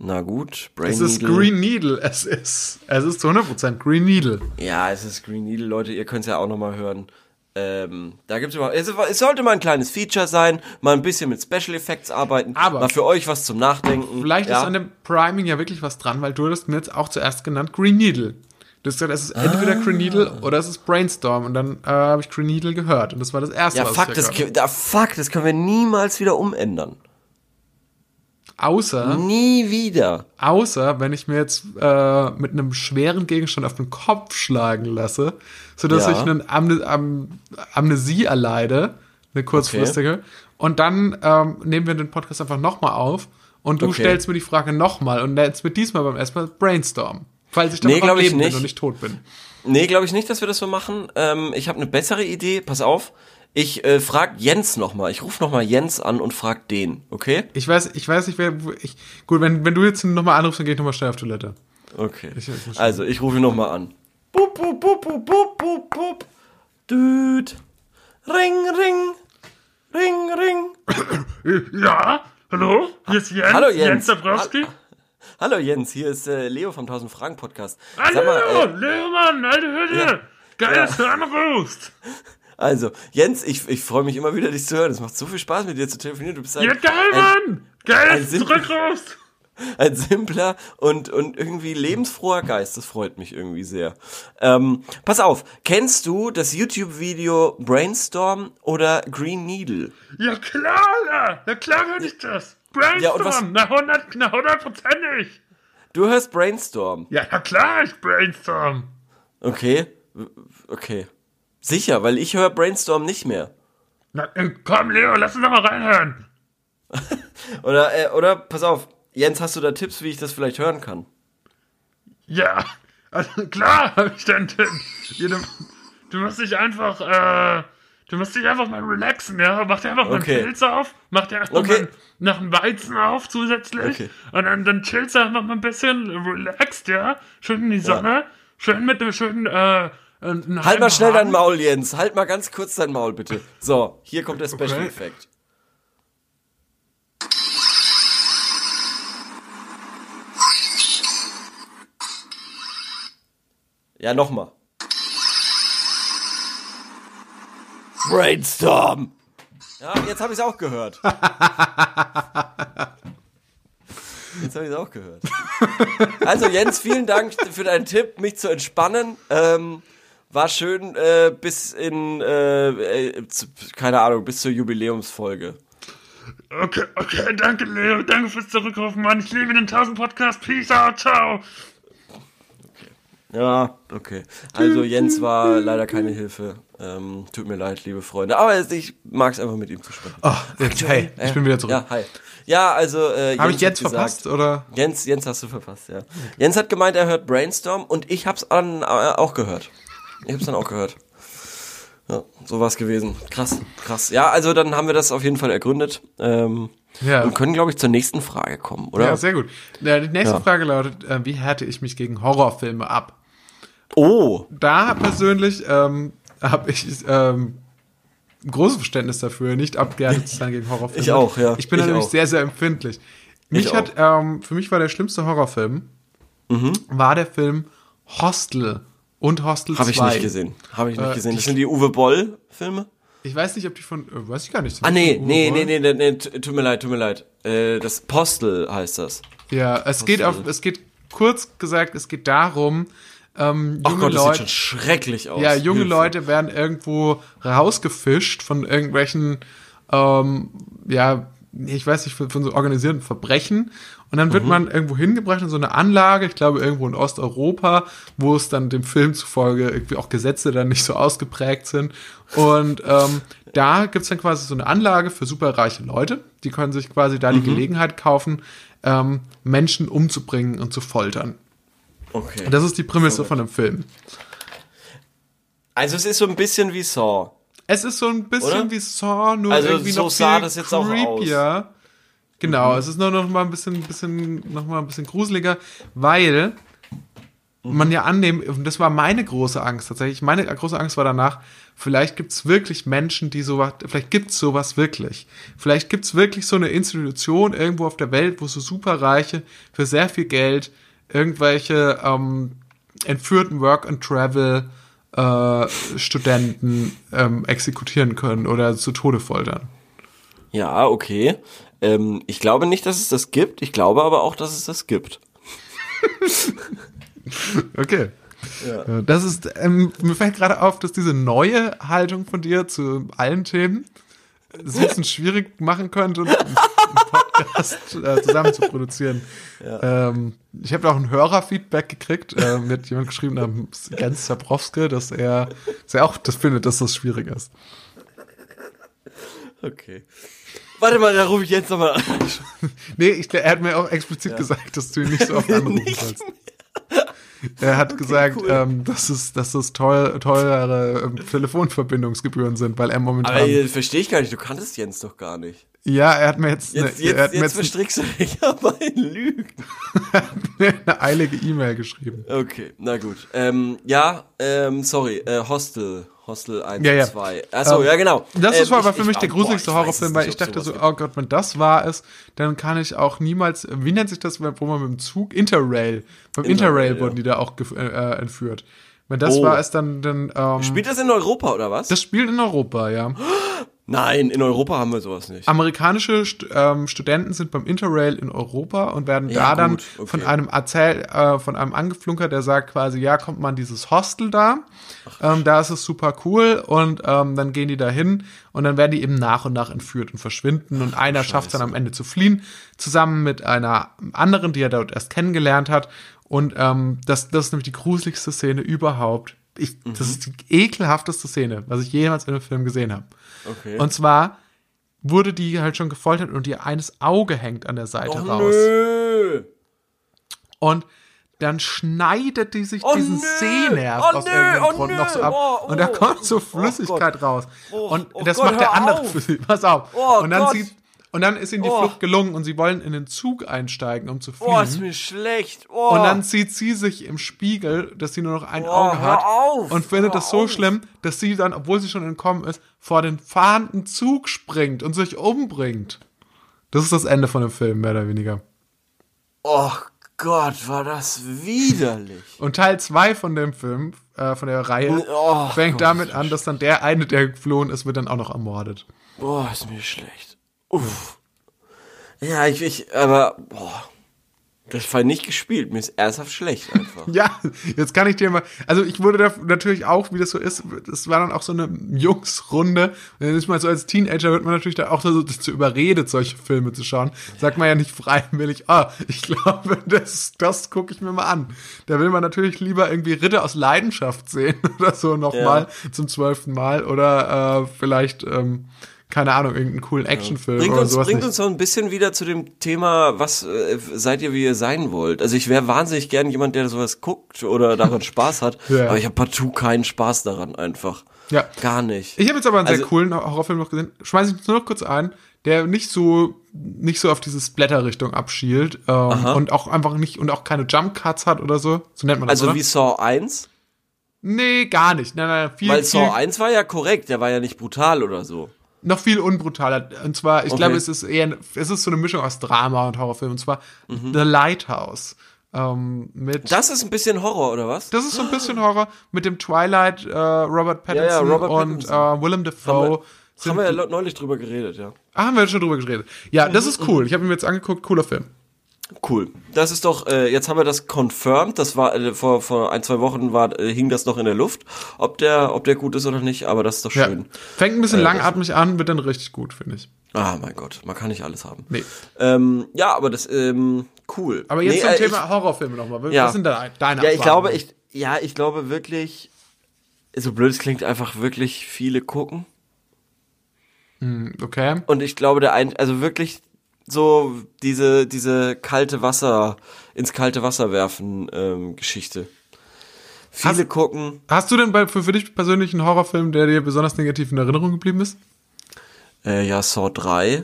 na gut, Brain Es ist Needle. Green Needle. Es ist, es ist zu 100% Green Needle. Ja, es ist Green Needle, Leute, ihr könnt es ja auch nochmal hören. Ähm, da gibt's immer, es, es sollte mal ein kleines Feature sein, mal ein bisschen mit Special Effects arbeiten, Aber- mal für euch was zum Nachdenken. Vielleicht ja. ist an dem Priming ja wirklich was dran, weil du hattest mir jetzt auch zuerst genannt Green Needle. Du hast gesagt, es ist entweder Green Needle oder es ist Brainstorm. Und dann äh, habe ich Green Needle gehört. Und das war das erste, Ja, was fuck ich das, da, fuck, das können wir niemals wieder umändern. Außer, Nie wieder. außer, wenn ich mir jetzt äh, mit einem schweren Gegenstand auf den Kopf schlagen lasse, sodass Ja. ich eine Amne Am Amnesie erleide, eine kurzfristige. Und dann ähm, nehmen wir den Podcast einfach nochmal auf und du Okay. stellst mir die Frage nochmal und nennst mir diesmal beim ersten Mal Brainstorm. Falls ich dann Nee, noch Leben bin nicht. und nicht tot bin. Nee, glaube ich nicht, dass wir das so machen. Ähm, ich habe eine bessere Idee, pass auf. Ich äh, frag Jens nochmal. Ich rufe nochmal Jens an und frag den, okay? Ich weiß, ich weiß nicht, wer. Ich, gut, wenn, wenn du jetzt nochmal anrufst, dann gehe ich nochmal schnell auf Toilette. Okay. Ich- also, ich rufe ihn nochmal an. Bup, bup, bup, bup, bup, bup, bup. Düt. Ring, ring. Ring, ring. Ja, hallo? Hier ist Jens. Hallo, Jens. Jens Dabrowski. Hallo Jens, hier ist äh, Leo vom 1000 Fragen Podcast. Hallo, Sag mal, äh, Leomann, alte Hütte. Ja. Geil, Ja. dass du anrufst. Also, Jens, ich, ich freue mich immer wieder, dich zu hören. Es macht so viel Spaß, mit dir zu telefonieren. Du bist ein, Ja, geil, ein, Mann. Geil, Sim- zurückrufst. ein simpler und, und irgendwie lebensfroher Geist. Das freut mich irgendwie sehr. Ähm, pass auf, kennst du das YouTube-Video Brainstorm oder Green Needle? Ja, klar, ja. Ja, klar kann ich das. Brainstorm, Ja, und was- na 100, na 100%ig. Du hörst Brainstorm. Ja, na klar, ich brainstorm. Okay, okay. Sicher, weil ich höre Brainstorm nicht mehr. Na, äh, komm, Leo, lass uns doch mal reinhören. Oder, äh, oder, pass auf, Jens, hast du da Tipps, wie ich das vielleicht hören kann? Ja, also klar habe ich dann Tipp. Ja, du, musst dich einfach, äh, du musst dich einfach mal relaxen, ja. Mach dir einfach mal Okay. einen Pilz auf, mach dir einfach Okay. mal noch einen Weizen auf zusätzlich. Okay. Und dann, dann chillst du einfach mal ein bisschen, relaxed, ja. Schön in die Sonne, schön mit einem schönen, äh, einen Halt mal schnell dein Haken. Maul, Jens. Halt mal ganz kurz dein Maul, bitte. So, hier kommt der Special Okay. Effekt. Ja, nochmal. Brainstorm. Ja, jetzt habe ich es auch gehört. Jetzt habe ich es auch gehört. Also Jens, vielen Dank für deinen Tipp, mich zu entspannen. Ähm, war schön äh, bis in, äh, äh, zu, keine Ahnung, bis zur Jubiläumsfolge. Okay, okay, danke, Leo, danke fürs Zurückrufen, Mann. Ich liebe den 1000 Podcast. Peace out, ciao. Ja, okay. Also Jens war leider keine Hilfe. Ähm, tut mir leid, liebe Freunde. Aber ich mag es einfach mit ihm zu sprechen. Oh, hey, ich bin wieder zurück. Ja, hi. Ja, also äh, Habe ich hat jetzt gesagt- verpasst, oder? Jens, Jens hast du verpasst, ja. Jens hat gemeint, er hört Brainstorm und ich hab's an, äh, auch gehört. Ich hab's dann auch gehört. Ja, so war's gewesen. Krass, krass. Ja, also dann haben wir das auf jeden Fall ergründet. Ähm, Ja. Und können, glaube ich, zur nächsten Frage kommen, oder? Ja, sehr gut. Die nächste Ja. Frage lautet, äh, wie härte ich mich gegen Horrorfilme ab? oh, Da persönlich ähm, habe ich ähm, ein großes Verständnis dafür, nicht abgehärtet zu sein gegen Horrorfilme. Ich auch, ja. Ich bin Ich natürlich auch. sehr, sehr empfindlich. Mich Ich hat, ähm, für mich war der schlimmste Horrorfilm, Mhm. war der Film Hostel und Hostel habe ich 2. nicht gesehen. Habe ich nicht Äh, gesehen. Das sind die Uwe Boll-Filme? Ich weiß nicht, ob die von, äh, weiß ich gar nicht. Ah, nee, nee, nee, nee, nee, nee, tut mir leid, tut mir leid. Äh, das Postel heißt das. Ja, es geht auf, es geht kurz gesagt, es geht darum, ähm, Oh junge Gott, das sieht schon schrecklich aus. ja, junge Hilfe. Leute werden irgendwo rausgefischt von irgendwelchen, ähm, ja, ich weiß nicht, von so organisierten Verbrechen. Und dann wird man irgendwo hingebracht in so eine Anlage, ich glaube irgendwo in Osteuropa, wo es dann dem Film zufolge irgendwie auch Gesetze dann nicht so ausgeprägt sind. Und ähm, da gibt's dann quasi so eine Anlage für superreiche Leute. Die können sich quasi da die Gelegenheit kaufen, ähm, Menschen umzubringen und zu foltern. Okay. Das ist die Prämisse von dem Film. Also es ist so ein bisschen wie Saw. Es ist so ein bisschen Oder? wie Saw, nur Also irgendwie so noch sah viel das jetzt auch aus. Mhm. Genau, es ist nur noch mal ein bisschen, bisschen, noch mal ein bisschen gruseliger, weil Mhm. man ja annehmen, und das war meine große Angst tatsächlich, meine große Angst war danach, vielleicht gibt's wirklich Menschen, die sowas, vielleicht gibt's sowas wirklich. Vielleicht gibt's wirklich so eine Institution irgendwo auf der Welt, wo so Superreiche für sehr viel Geld irgendwelche ähm, entführten Work and Travel äh, Studenten ähm, exekutieren können oder zu Tode foltern. Ja, okay. Ähm, ich glaube nicht, dass es das gibt. Ich glaube aber auch, dass es das gibt. Okay. Äh, Das ist, ähm, mir fällt gerade auf, dass diese neue Haltung von dir zu allen Themen es ein bisschen schwierig machen könnte, einen Podcast äh, zusammen zu produzieren. Ähm, ich habe auch ein Hörerfeedback gekriegt. Äh, mir hat jemand geschrieben, namens Jens Zabrowski, dass er, dass er auch das findet, dass das schwierig ist. Okay. Warte mal, da rufe ich jetzt nochmal an. Nee, ich, er hat mir auch explizit gesagt, dass du ihn nicht so oft anrufen sollst. Er hat gesagt, cool. ähm, dass es, dass es teuer, teurere ähm, Telefonverbindungsgebühren sind, weil er momentan. Aber äh, verstehe ich gar nicht, du kanntest Jens doch gar nicht. ja, er hat mir jetzt, Jetzt, eine, er hat jetzt, jetzt jetzt verstrickst du dich aber in Lügen. eine, eine eilige E-Mail geschrieben. Okay, na gut. Ähm, ja, ähm, sorry, äh, Hostel. Hostel 1 Ja, ja. und 2. Achso, Ähm, ja, genau. Das Ähm, ist aber ich- für ich- mich der oh, gruseligste ich Horrorfilm, weil ich dachte so, oh Gott, wenn das wahr ist, dann kann ich auch niemals, wie nennt sich das, wo man mit dem Zug, Interrail, beim Interrail, Interrail, wurden ja. die da auch gef- äh, entführt. Wenn das Oh. war, ist dann, dann ähm, Spielt das in Europa oder was? das spielt in Europa, ja. Nein, in Europa haben wir sowas nicht. Amerikanische ähm, Studenten sind beim Interrail in Europa und werden Ja, da dann gut, okay. von einem Erzähl, äh, von einem Angeflunker, der sagt quasi, ja, kommt man dieses Hostel da, ähm, da ist es super cool und ähm, dann gehen die da hin und dann werden die eben nach und nach entführt und verschwinden und einer schafft es dann am Ende zu fliehen, zusammen mit einer anderen, die er dort erst kennengelernt hat und ähm, das, das ist nämlich die gruseligste Szene überhaupt. Ich, Das Mhm. ist die ekelhafteste Szene, was ich jemals in einem Film gesehen habe. Okay. Und zwar wurde die halt schon gefoltert und ihr eines Auge hängt an der Seite oh, raus. nö. Und dann schneidet die sich Oh, diesen nö. Sehnerv Oh, aus nö. irgendeinem Oh, Grund nö. noch so ab. Oh, und da oh. kommt so Oh Flüssigkeit raus. Und das Gott, macht der andere für sie. Pass auf. Und dann Gott. sieht und dann ist ihnen die Oh. Flucht gelungen und sie wollen in den Zug einsteigen, um zu fliehen. Oh, ist mir schlecht. Oh. Und dann sieht sie sich im Spiegel, dass sie nur noch ein Oh, Auge hör hat auf, und findet hör das so auf. schlimm, dass sie dann, obwohl sie schon entkommen ist, vor den fahrenden Zug springt und sich umbringt. Das ist das Ende von dem Film, mehr oder weniger. oh Gott, war das widerlich. Und Teil 2 von dem Film, äh, von der Reihe, Oh, fängt Gott, damit an, dass dann der eine, der geflohen ist, wird dann auch noch ermordet. Boah, ist mir schlecht. Uff. Ja, ich, ich, aber, boah. Das Fall nicht gespielt. Mir ist ernsthaft schlecht einfach. Ja, jetzt kann ich dir mal, also ich wurde da natürlich auch, wie das so ist, es war dann auch so eine Jungsrunde. Und dann ist man so als Teenager wird man natürlich da auch so dazu überredet, solche Filme zu schauen. Sagt man ja nicht freiwillig, ah, ich glaube, das, das gucke ich mir mal an. Da will man natürlich lieber irgendwie Ritter aus Leidenschaft sehen oder so nochmal zum zwölften Mal oder äh, vielleicht, ähm, keine Ahnung, irgendeinen coolen Actionfilm Bringt oder uns, sowas bringt nicht. uns so ein bisschen wieder zu dem Thema, was äh, seid ihr, wie ihr sein wollt. Also ich wäre wahnsinnig gern jemand, der sowas guckt oder daran Spaß hat, Ja. aber ich habe partout keinen Spaß daran einfach. Ja. Gar nicht. Ich habe jetzt aber einen sehr Also- coolen Horrorfilm noch gesehen. Schmeiß ich nur noch kurz ein, der nicht so nicht so auf diese Splatter-Richtung abschielt ähm, und auch einfach nicht und auch keine Jump Cuts hat oder so. So nennt man das. also oder? wie Saw 1? Nee, gar nicht. Nein, nein, viel, Weil viel, Saw 1 war ja korrekt, der war ja nicht brutal oder so. Noch viel unbrutaler. Und zwar, ich Okay. glaube, es ist eher, es ist so eine Mischung aus Drama und Horrorfilm. Und zwar Mhm. The Lighthouse. Ähm, mit Das ist ein bisschen Horror, oder was? Das ist so ein bisschen Horror mit dem Twilight, äh, Robert Pattinson ja, Robert und Pattinson. Äh, Willem Dafoe. Haben wir ja le- neulich drüber geredet, ja. ah, haben wir schon drüber geredet. Ja, das ist cool. Ich habe ihn jetzt angeguckt. Cooler Film. Cool. Das ist doch, äh, jetzt haben wir das confirmed. Das war äh, vor, vor ein, zwei Wochen war, äh, hing das noch in der Luft, ob der, ob der gut ist oder nicht, aber das ist doch Ja. schön. Fängt ein bisschen Äh, langatmig an, wird dann richtig gut, finde ich. Ah, mein Gott, man kann nicht alles haben. Nee. Ähm, ja, aber das, ähm, cool. Aber jetzt nee, zum äh, Thema Horrorfilme nochmal. Was Ja. sind da deine Ich, ja, ich glaube, ich, ja, ich glaube wirklich, so blöd es klingt, einfach wirklich viele gucken. Okay. Und ich glaube, der ein, also wirklich so diese, diese kalte Wasser, ins kalte Wasser werfen, ähm, Geschichte. Viele Hast- gucken. Hast du denn bei, für, für dich persönlich einen Horrorfilm, der dir besonders negativ in Erinnerung geblieben ist? Äh, ja, Saw 3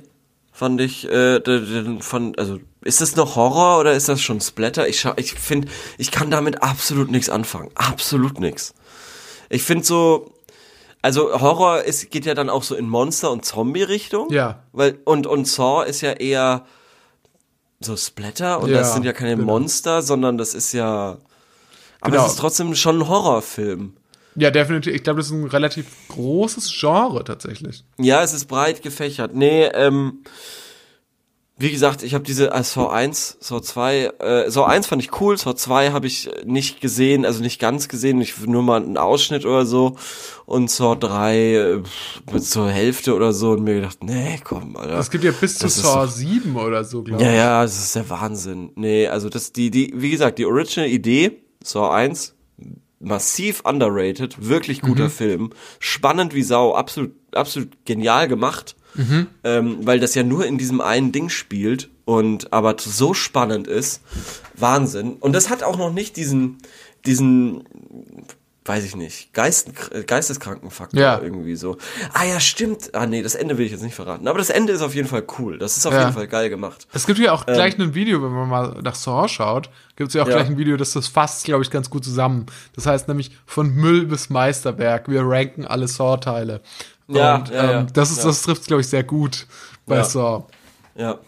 fand ich, äh, von, also, ist das noch Horror oder ist das schon Splatter? Ich ich finde, ich kann damit absolut nichts anfangen. Absolut nichts. Ich finde so, also Horror ist, geht ja dann auch so in Monster- und Zombie-Richtung. Ja. Weil, und, und Saw ist ja eher so Splatter und Ja, das sind ja keine genau. Monster, sondern das ist ja, aber Genau. es ist trotzdem schon ein Horrorfilm. Ja, definitiv. Ich glaube, das ist ein relativ großes Genre tatsächlich. Ja, es ist breit gefächert. Nee, ähm, wie gesagt, ich habe diese äh, Saw 1, Saw 2, äh, Saw 1 fand ich cool, Saw 2 habe ich nicht gesehen, also nicht ganz gesehen, ich nur mal einen Ausschnitt oder so und Saw 3 äh, mit zur Hälfte oder so und mir gedacht, nee, komm, Alter. Es gibt ja bis zu Saw doch- 7 oder so, glaube Ja, ich. ja, das ist der Wahnsinn. Nee, also das, die, die, wie gesagt, die Original Idee, Saw 1, massiv underrated, wirklich guter Film, spannend wie Sau, absolut, absolut genial gemacht, ähm, weil das ja nur in diesem einen Ding spielt und aber so spannend ist, Wahnsinn. Und das hat auch noch nicht diesen, diesen, weiß ich nicht, Geist, Geisteskrankenfaktor Ja. irgendwie so. Ah ja, stimmt. Ah nee, das Ende will ich jetzt nicht verraten. Aber das Ende ist auf jeden Fall cool. Das ist auf Ja. jeden Fall geil gemacht. Es gibt ja auch gleich ein Video, wenn man mal nach Saw schaut, gibt es ja auch Ähm. Ja. gleich ein Video, das das fasst, glaube ich, ganz gut zusammen. Das heißt nämlich von Müll bis Meisterwerk. Wir ranken alle Saw-Teile. Ja, Und ja, ja. ähm, das ist, Ja. das trifft, glaube ich, sehr gut bei Ja. Saw. Ja.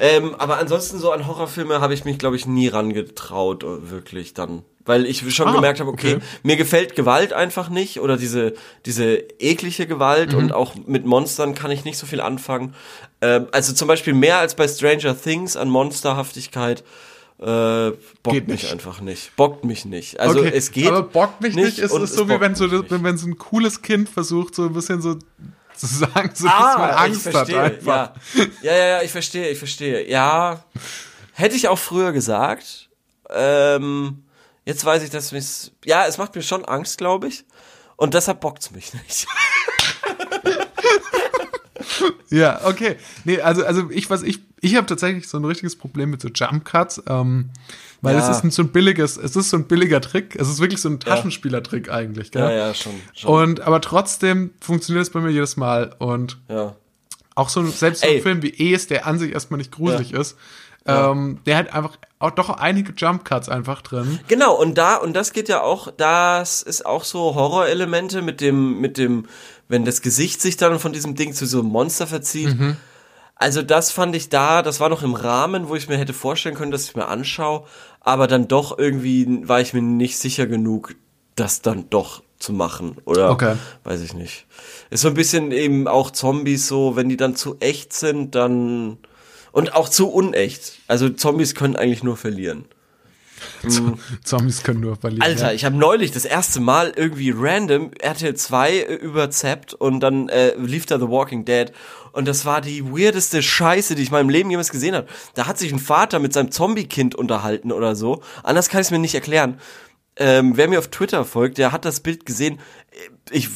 Ähm, aber ansonsten so an Horrorfilme habe ich mich, glaube ich, nie rangetraut, äh, wirklich dann. Weil ich schon Ah, gemerkt habe, okay, okay. mir gefällt Gewalt einfach nicht oder diese, diese eklige Gewalt Mhm. und auch mit Monstern kann ich nicht so viel anfangen. Ähm, also zum Beispiel mehr als bei Stranger Things an Monsterhaftigkeit. Äh, bockt Geht mich nicht. einfach nicht. Bockt mich nicht. Also okay, es geht. aber bockt mich nicht, ist und es so wie wenn so, nicht. wenn, wenn so ein cooles Kind versucht, so ein bisschen so zu sagen, so dass man Ah, Angst ich hat einfach. Ja. ja, ja, ja, ich verstehe, ich verstehe. Ja, hätte ich auch früher gesagt. Ähm, jetzt weiß ich, dass mich ja, es macht mir schon Angst, glaube ich. Und deshalb bockt's mich nicht. Ja, okay. Nee, also, also ich, was ich, ich habe tatsächlich so ein richtiges Problem mit so Jump Cuts, ähm, weil Ja. es ist ein, so ein billiges, es ist so ein billiger Trick, es ist wirklich so ein Taschenspielertrick eigentlich, gell? Ja, ja, schon. schon. Und, aber trotzdem funktioniert es bei mir jedes Mal und ja. auch so ein, selbst so ein Ey. Film wie Es, der an sich erstmal nicht gruselig ist, ähm, der hat einfach auch doch einige Jump Cuts einfach drin. Genau, und da, und das geht ja auch, das ist auch so Horrorelemente mit dem, mit dem, wenn das Gesicht sich dann von diesem Ding zu so einem Monster verzieht. Also das fand ich da, das war noch im Rahmen, wo ich mir hätte vorstellen können, dass ich mir anschaue, aber dann doch irgendwie war ich mir nicht sicher genug, das dann doch zu machen oder Okay. weiß ich nicht. Ist so ein bisschen eben auch Zombies so, wenn die dann zu echt sind, dann und auch zu unecht. Also Zombies können eigentlich nur verlieren. Zombies können nur verlieren. Alter, ja. ich habe neulich das erste Mal irgendwie random RTL 2 äh, überzappt und dann äh, lief da The Walking Dead und das war die weirdeste Scheiße, die ich in meinem Leben jemals gesehen habe. Da hat sich ein Vater mit seinem Zombie-Kind unterhalten oder so. Anders kann ich es mir nicht erklären. Ähm, wer mir auf Twitter folgt, der hat das Bild gesehen. Ich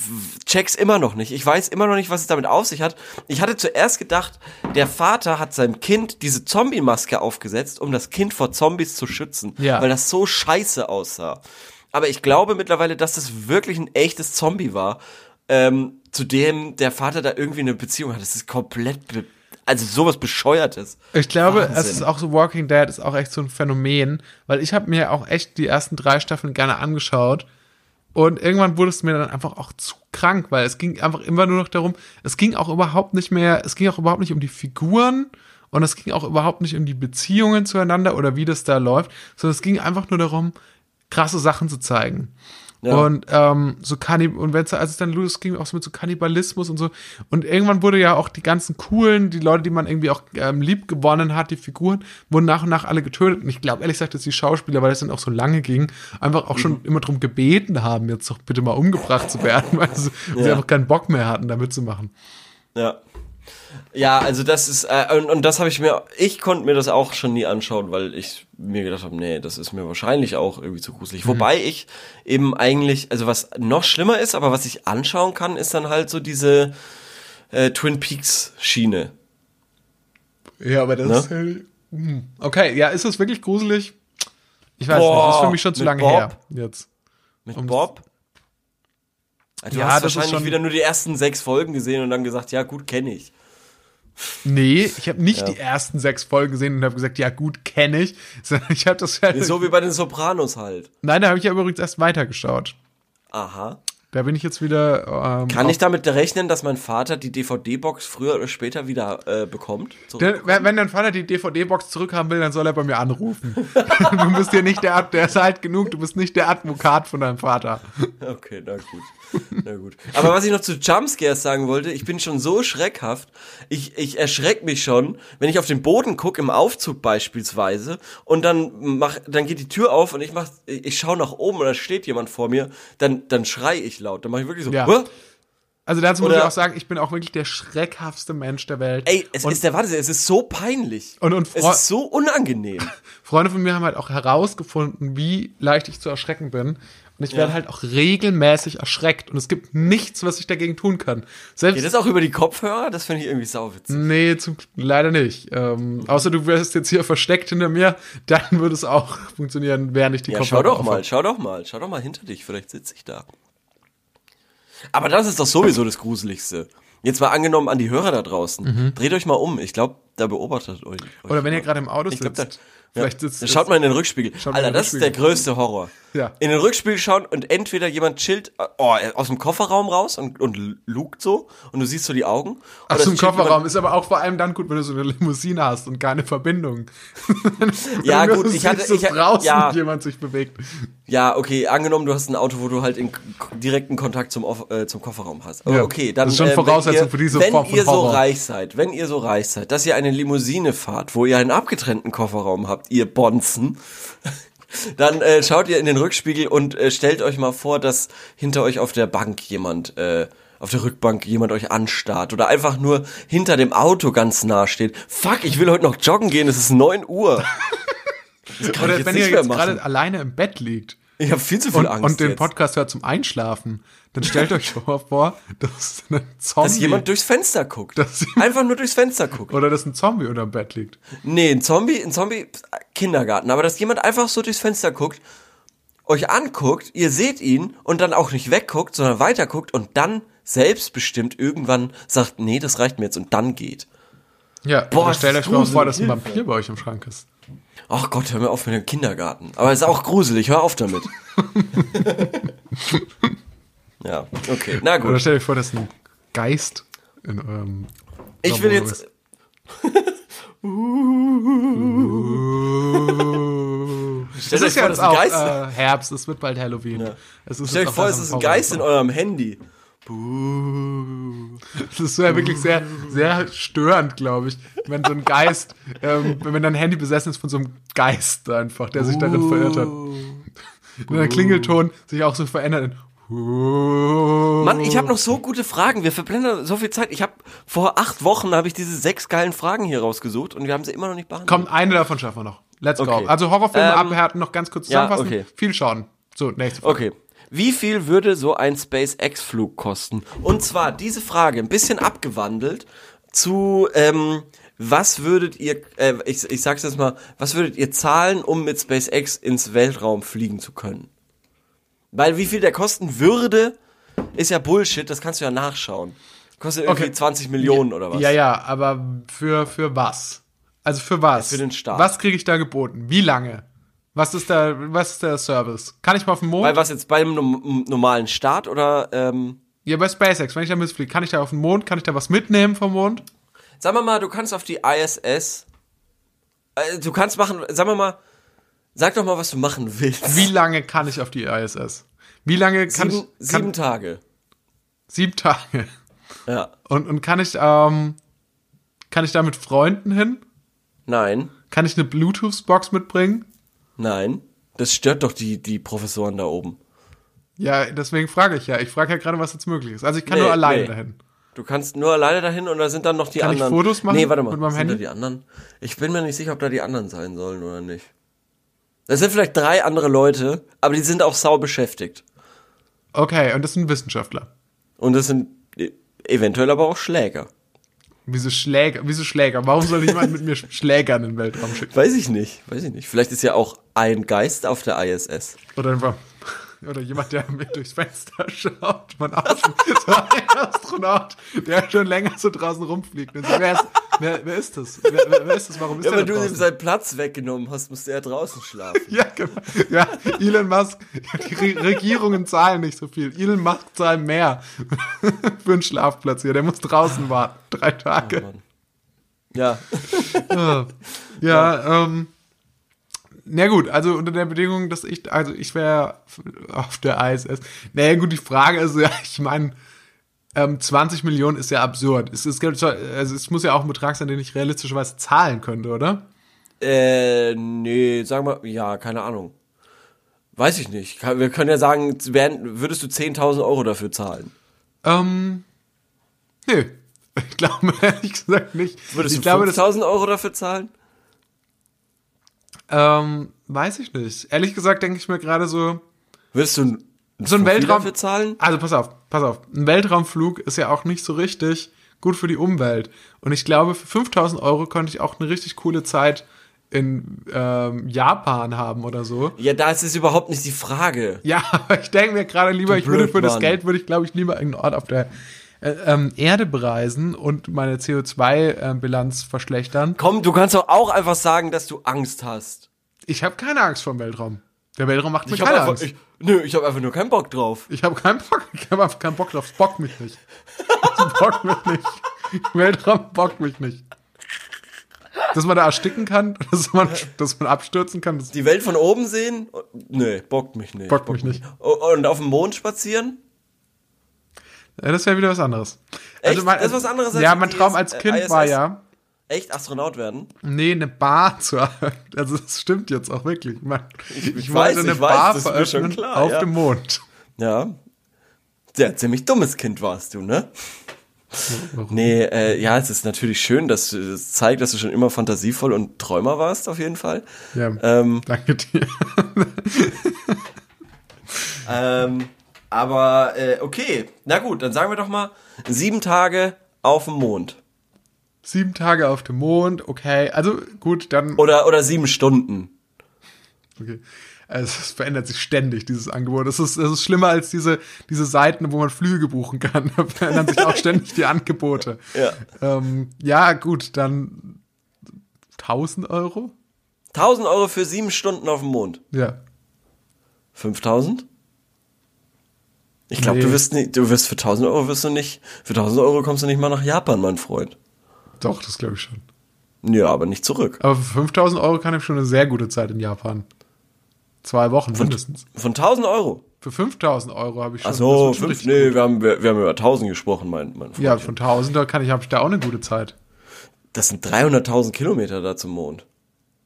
check's immer noch nicht. Ich weiß immer noch nicht, was es damit auf sich hat. Ich hatte zuerst gedacht, der Vater hat seinem Kind diese Zombie-Maske aufgesetzt, um das Kind vor Zombies zu schützen, Ja. weil das so scheiße aussah. Aber ich glaube mittlerweile, dass das wirklich ein echtes Zombie war, ähm, zu dem der Vater da irgendwie eine Beziehung hat. Das ist komplett, also sowas bescheuertes. Ich glaube, Wahnsinn. es ist auch so, Walking Dead ist auch echt so ein Phänomen, weil ich habe mir auch echt die ersten drei Staffeln gerne angeschaut und irgendwann wurde es mir dann einfach auch zu krank, weil es ging einfach immer nur noch darum, es ging auch überhaupt nicht mehr, es ging auch überhaupt nicht um die Figuren und es ging auch überhaupt nicht um die Beziehungen zueinander oder wie das da läuft, sondern es ging einfach nur darum, krasse Sachen zu zeigen. Ja. Und ähm, so Kannib und wenn es als es dann losging, auch so mit so Kannibalismus und so. Und irgendwann wurde ja auch die ganzen coolen, die Leute, die man irgendwie auch ähm, lieb gewonnen hat, die Figuren, wurden nach und nach alle getötet. Und ich glaube ehrlich gesagt, dass die Schauspieler, weil das dann auch so lange ging, einfach auch Mhm. schon immer drum gebeten haben, jetzt doch bitte mal umgebracht zu werden, weil sie, sie Ja. einfach keinen Bock mehr hatten, da mitzumachen. Ja. Ja, also das ist, äh, und, und das habe ich mir, ich konnte mir das auch schon nie anschauen, weil ich mir gedacht habe, nee, das ist mir wahrscheinlich auch irgendwie zu gruselig. Wobei ich eben eigentlich, also was noch schlimmer ist, aber was ich anschauen kann, ist dann halt so diese äh, Twin Peaks Schiene. Ja, aber das Ne? ist. äh, hm. Okay, ja, ist das wirklich gruselig? Ich weiß Boah, nicht, das ist für mich schon zu lange Bob? her. Jetzt. Mit Um- Bob? Du Ja, hast wahrscheinlich wieder nur die ersten sechs Folgen gesehen und dann gesagt, ja gut, kenne ich. Nee, ich habe nicht Ja. die ersten sechs Folgen gesehen und habe gesagt, ja gut, kenne ich. Sondern Ich habe das ja. So wie bei den Sopranos halt. Nein, da habe ich ja übrigens erst weitergeschaut. Aha. Da bin ich jetzt wieder. Ähm, Kann ich damit rechnen, dass mein Vater die DVD-Box früher oder später wieder äh, bekommt? Der, wenn dein Vater die DVD-Box zurückhaben will, dann soll er bei mir anrufen. du bist ja nicht der, der ist alt genug, du bist nicht der Advokat von deinem Vater. Okay, na gut. Na gut. Aber was ich noch zu Jumpscares sagen wollte, ich bin schon so schreckhaft. Ich, ich erschreck mich schon, wenn ich auf den Boden gucke, im Aufzug beispielsweise, und dann mach, dann geht die Tür auf und ich mach, ich schaue nach oben und da steht jemand vor mir, dann, dann schrei ich laut. Dann mache ich wirklich so, Ja. Also dazu muss Oder- ich auch sagen, ich bin auch wirklich der schreckhaftste Mensch der Welt. Ey, es und, ist der, warte, es ist so peinlich. Und- und es ist so unangenehm. Freunde von mir haben halt auch herausgefunden, wie leicht ich zu erschrecken bin. Und ich Ja. werde halt auch regelmäßig erschreckt. Und es gibt nichts, was ich dagegen tun kann. Selbst. Geht das auch über die Kopfhörer? Das finde ich irgendwie sauwitzig. Nee, zum, leider nicht. Ähm, außer du wärst jetzt hier versteckt hinter mir, dann würde es auch funktionieren, während ich die Ja, Kopfhörer schau doch aufhab. mal, schau doch mal, schau doch mal hinter dich, vielleicht sitze ich da. Aber das ist doch sowieso das Gruseligste. Jetzt mal angenommen an die Hörer da draußen. Dreht euch mal um. Ich glaube, da beobachtet euch. Mhm. Oder wenn ihr gerade im Auto Ich glaub, sitzt. da- vielleicht Dann Schaut mal in den Rückspiegel. Alter, den das ist der Rückspiegel. größte Horror. Ja. In den Rückspiegel schauen und entweder jemand chillt oh, aus dem Kofferraum raus und, und lugt so und du siehst so die Augen. Es chillt Kofferraum ist aber auch vor allem dann gut, wenn du so eine Limousine hast und keine Verbindung. Ja, Wenn gut, ich siehst, hatte- ich- draußen ja. jemand sich bewegt. Ja, okay, angenommen, du hast ein Auto, wo du halt in direkten Kontakt zum, äh, zum Kofferraum hast. Aber Ja, okay, dann das ist schon äh, wenn Voraussetzung ihr, für diese wenn Form von ihr so Horror. reich seid, wenn ihr so reich seid, dass ihr eine Limousine fahrt, wo ihr einen abgetrennten Kofferraum habt, ihr Bonzen, dann äh, schaut ihr in den Rückspiegel und äh, stellt euch mal vor, dass hinter euch auf der Bank jemand, äh, auf der Rückbank jemand euch anstarrt oder einfach nur hinter dem Auto ganz nah steht. Fuck, ich will heute noch joggen gehen, es ist 9 Uhr. Das kann ich Oder wenn nicht ihr jetzt gerade alleine im Bett liegt Ich habe viel zu viel und, Angst und den jetzt. Podcast hört zum Einschlafen, dann stellt euch vor, dass ein Zombie Dass jemand durchs Fenster guckt. Dass- Einfach nur durchs Fenster guckt. oder dass ein Zombie unterm Bett liegt. Nee, ein Zombie, ein Zombie, Kindergarten. Aber dass jemand einfach so durchs Fenster guckt, euch anguckt, ihr seht ihn und dann auch nicht wegguckt, sondern weiterguckt und dann selbstbestimmt irgendwann sagt, nee, das reicht mir jetzt und dann geht. Ja, Boah, stellt das euch mal vor, dass ein Vampir bei euch im Schrank ist. Ach Gott, hör mir auf mit dem Kindergarten. Aber es ist auch gruselig, hör auf damit. ja, okay, na Oder gut. stellt euch vor, dass ein Geist in eurem Ich will jetzt, ist. Stell Es euch ist vor, ja das jetzt ist ein auch Geist. äh, Herbst, es wird bald Halloween. Es ist Stell euch vor, es ist ein Geist in eurem Handy. Das ist ja wirklich sehr, sehr störend, glaube ich, wenn so ein Geist, ähm, wenn dein Handy besessen ist von so einem Geist einfach, der sich darin verirrt hat. Und der Klingelton sich auch so verändert. in Mann, ich habe noch so gute Fragen. Wir verblenden so viel Zeit. Ich habe vor acht Wochen habe ich diese sechs geilen Fragen hier rausgesucht und wir haben sie immer noch nicht behandelt. Komm, eine davon schaffen wir noch. Let's go. Okay. Also Horrorfilme Ähm, abhärten, noch ganz kurz ja, zusammenfassen. okay. Viel schauen. So, nächste Frage. Okay. Wie viel würde so ein SpaceX-Flug kosten? Und zwar diese Frage ein bisschen abgewandelt zu, ähm, was würdet ihr, äh, ich, ich sag's jetzt mal, was würdet ihr zahlen, um mit SpaceX ins Weltraum fliegen zu können? Weil wie viel der kosten würde, ist ja Bullshit, das kannst du ja nachschauen. Kostet irgendwie Okay. 20 Millionen oder was? Ja, ja, aber für, für was? Also für was? Ja, für den Staat. Was kriege ich da geboten? Wie lange? Was ist der, was ist der Service? Kann ich mal auf den Mond? Bei was jetzt beim normalen Start oder ähm, ja, bei SpaceX, wenn ich da mitfliege, kann ich da auf den Mond? Kann ich da was mitnehmen vom Mond? Sagen wir mal, du kannst auf die ISS. Äh, du kannst machen, sagen wir mal, sag doch mal, was du machen willst. Wie lange kann ich auf die ISS? Wie lange kann sieben, ich? Kann, sieben Tage. sieben Tage. Ja. Und, und kann ich, ähm, kann ich da mit Freunden hin? Nein, Kann ich eine Bluetooth-Box mitbringen? Nein. Das stört doch die, die Professoren da oben. Ja, deswegen frage ich ja. Ich frage ja gerade, was jetzt möglich ist. Also ich kann Nee, nur alleine nee. dahin. Du kannst nur alleine dahin und da sind dann noch die Kann ich anderen. Fotos machen Nee, warte mal. mit meinem sind Handy? Da die anderen? Ich bin mir nicht sicher, ob da die anderen sein sollen oder nicht. Das sind vielleicht drei andere Leute, aber die sind auch sau beschäftigt. Okay, und das sind Wissenschaftler. Und das sind e- eventuell aber auch Schläger. Wieso Schläger? Wieso Schläger? Warum soll jemand mit mir Schläger in den Weltraum schicken? Weiß ich nicht, weiß ich nicht. Vielleicht ist ja auch ein Geist auf der ISS. Oder einfach. Oder jemand, der mit durchs Fenster schaut von außen. So ein Astronaut, der schon länger so draußen rumfliegt. Und so, wer, ist, wer, wer ist das? Wer, wer, ist das? Warum ist Ja, der wenn da du ihm seinen Platz weggenommen hast, musste er draußen schlafen. Ja, genau. Ja, Elon Musk, die Re Regierungen zahlen nicht so viel. Elon Musk zahlt mehr für einen Schlafplatz hier. Der muss draußen warten. Drei Tage. Mann. Ja. Ja, ja ähm, na gut, also unter der Bedingung, dass ich, also ich wäre auf der ISS. Naja gut, die Frage ist ja, ich meine, ähm, 20 Millionen ist ja absurd. Es, es, gibt, also es muss ja auch ein Betrag sein, den ich realistischerweise zahlen könnte, oder? Äh, nee, sag mal, ja, keine Ahnung. Weiß ich nicht. Wir können ja sagen, würdest du 10.000 Euro dafür zahlen? Ähm, nö. Ich glaube ehrlich gesagt nicht. Würdest ich du glaube, das, 5.000 Euro dafür zahlen? Ähm, weiß ich nicht. Ehrlich gesagt denke ich mir gerade so, Würdest du ein, so ein Weltraum. dafür zahlen? Also pass auf, pass auf. Ein Weltraumflug ist ja auch nicht so richtig gut für die Umwelt. Und ich glaube, für 5000 Euro konnte ich auch eine richtig coole Zeit in ähm, Japan haben oder so. Ja, da ist es überhaupt nicht die Frage. Ja, aber ich denke mir gerade lieber, ich würde für das Blödmann. Geld, würde ich glaube ich lieber irgendeinen Ort auf der äh, ähm, Erde bereisen und meine CO2-Bilanz verschlechtern. Komm, du kannst doch auch einfach sagen, dass du Angst hast. Ich habe keine Angst vor dem Weltraum. Der Weltraum macht mir Ich hab keine einfach, Angst. ich, nö, ich habe einfach nur keinen Bock drauf. Ich habe keinen Bock, ich habe einfach keinen Bock drauf. Es bockt mich nicht. Es bockt mich nicht. Weltraum bockt mich nicht. Dass man da ersticken kann, dass man, dass man abstürzen kann, Die Welt von oben sehen? Nö, bockt mich nicht. bockt mich nicht. Und auf dem Mond spazieren? Ja, das wäre wieder was anderes. Echt? Das ist was anderes als Ja, mein Traum als Kind ISS? war ja, Echt Astronaut werden? nee, eine Bar zu eröffnen. Also das stimmt jetzt auch wirklich. Ich, mein, ich, ich wollte weiß, eine ich weiß, Bar schon veröffnen klar, auf ja. dem Mond. Ja. Sehr ziemlich dummes Kind warst du, ne? Nee, äh, ja, es ist natürlich schön, dass du, es zeigt, dass du schon immer fantasievoll und Träumer warst, auf jeden Fall. Ja, Ähm, danke dir. ähm, aber, äh, okay. Na gut, dann sagen wir doch mal, sieben Tage auf dem Mond. Sieben Tage auf dem Mond, okay. Also gut, dann Oder, oder sieben Stunden. Okay. Also es verändert sich ständig, dieses Angebot. Es ist, es ist schlimmer als diese, diese Seiten, wo man Flüge buchen kann. Da verändern sich auch ständig die Angebote. Ja. Ähm, ja, gut, dann 1000 Euro? 1000 Euro für sieben Stunden auf dem Mond. Ja. 5000? Ich glaube, Nee. du wirst nicht, du wirst für 1000 Euro wirst du nicht, für 1000 Euro kommst du nicht mal nach Japan, mein Freund. Doch, das glaube ich schon. Ja, aber nicht zurück. Aber für 5000 Euro kann ich schon eine sehr gute Zeit in Japan. Zwei Wochen mindestens. Von 1000 Euro? Für 5000 Euro habe ich schon. Ach so, schon fünf, nee, wir haben, wir, wir haben über 1000 gesprochen, mein, mein Freund. Ja, von 1000 da kann ich, habe ich da auch eine gute Zeit. Das sind 300.000 Kilometer da zum Mond.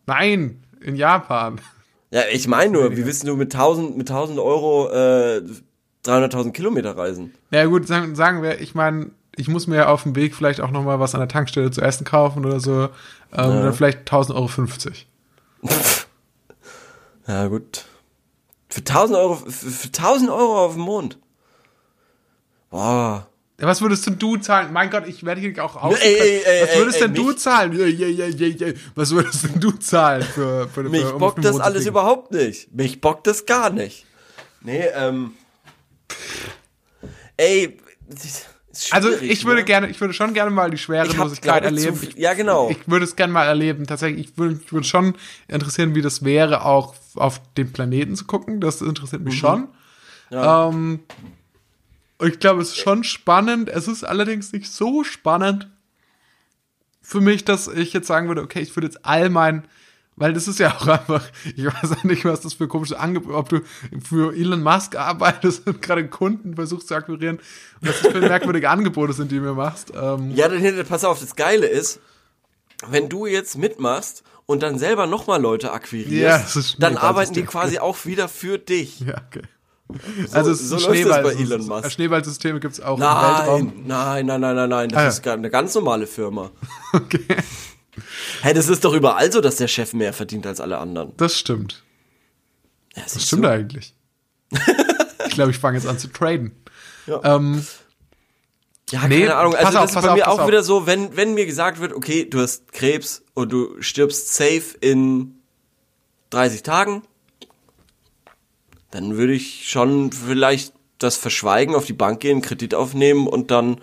Nein, in Japan. Ja, ich meine nur, wie willst du mit 1000, mit 1000 Euro äh, 300.000 Kilometer reisen? Na ja, gut, sagen, sagen wir, ich meine, ich muss mir ja auf dem Weg vielleicht auch noch mal was an der Tankstelle zu essen kaufen oder so. Ähm, Dann vielleicht 1000 Euro 50. Ja, gut. Für 1000 Euro, für, für 1000 Euro auf dem Mond. Boah. Ja, was würdest denn du zahlen? Mein Gott, ich werde hier auch aus. ey, ey, ey, was würdest denn du mich- zahlen? Ja, ja, ja, ja, ja. Was würdest denn du zahlen für, für Mich für, um auf bockt das alles überhaupt nicht. Mich bockt das gar nicht. Nee, ähm. Ey, Also ich würde ne? gerne, ich würde schon gerne mal die Ich Schwerelosigkeit gerade zu erleben. viel- ja, genau. Ich würde es gerne mal erleben. Tatsächlich, ich würde, ich würde schon interessieren, wie das wäre, auch auf den Planeten zu gucken. Das interessiert mich schon. Mhm. Ja. Ähm, ich glaube, es ist schon spannend. Es ist allerdings nicht so spannend für mich, dass ich jetzt sagen würde, okay, ich würde jetzt all mein, weil das ist ja auch einfach, ich weiß ja nicht, was das für komische Angebote, ob du für Elon Musk arbeitest und gerade Kunden versuchst zu akquirieren und was das für merkwürdige Angebote sind, die du mir machst. Ähm, Ja, dann pass auf, das Geile ist, wenn du jetzt mitmachst und dann selber nochmal Leute akquirierst, Ja, dann arbeiten die quasi auch wieder für dich. ja, okay. also es so ist das Schneeball, bei Elon Musk. Schneeballsysteme gibt es auch im Weltraum. Nein, nein, nein, nein, nein, nein. Das Ah, ja. ist eine ganz normale Firma. Okay. Hey, das ist doch überall so, dass der Chef mehr verdient als alle anderen. Das stimmt. Ja, Das stimmt du? eigentlich. ich glaube, ich fange jetzt an zu traden. Ja. Ähm, Ja, Nee, keine Ahnung. pass Also auf, das ist pass bei auf, mir auch auf. wieder so, wenn, wenn mir gesagt wird, okay, du hast Krebs und du stirbst safe in 30 Tagen, dann würde ich schon vielleicht das verschweigen, auf die Bank gehen, Kredit aufnehmen und dann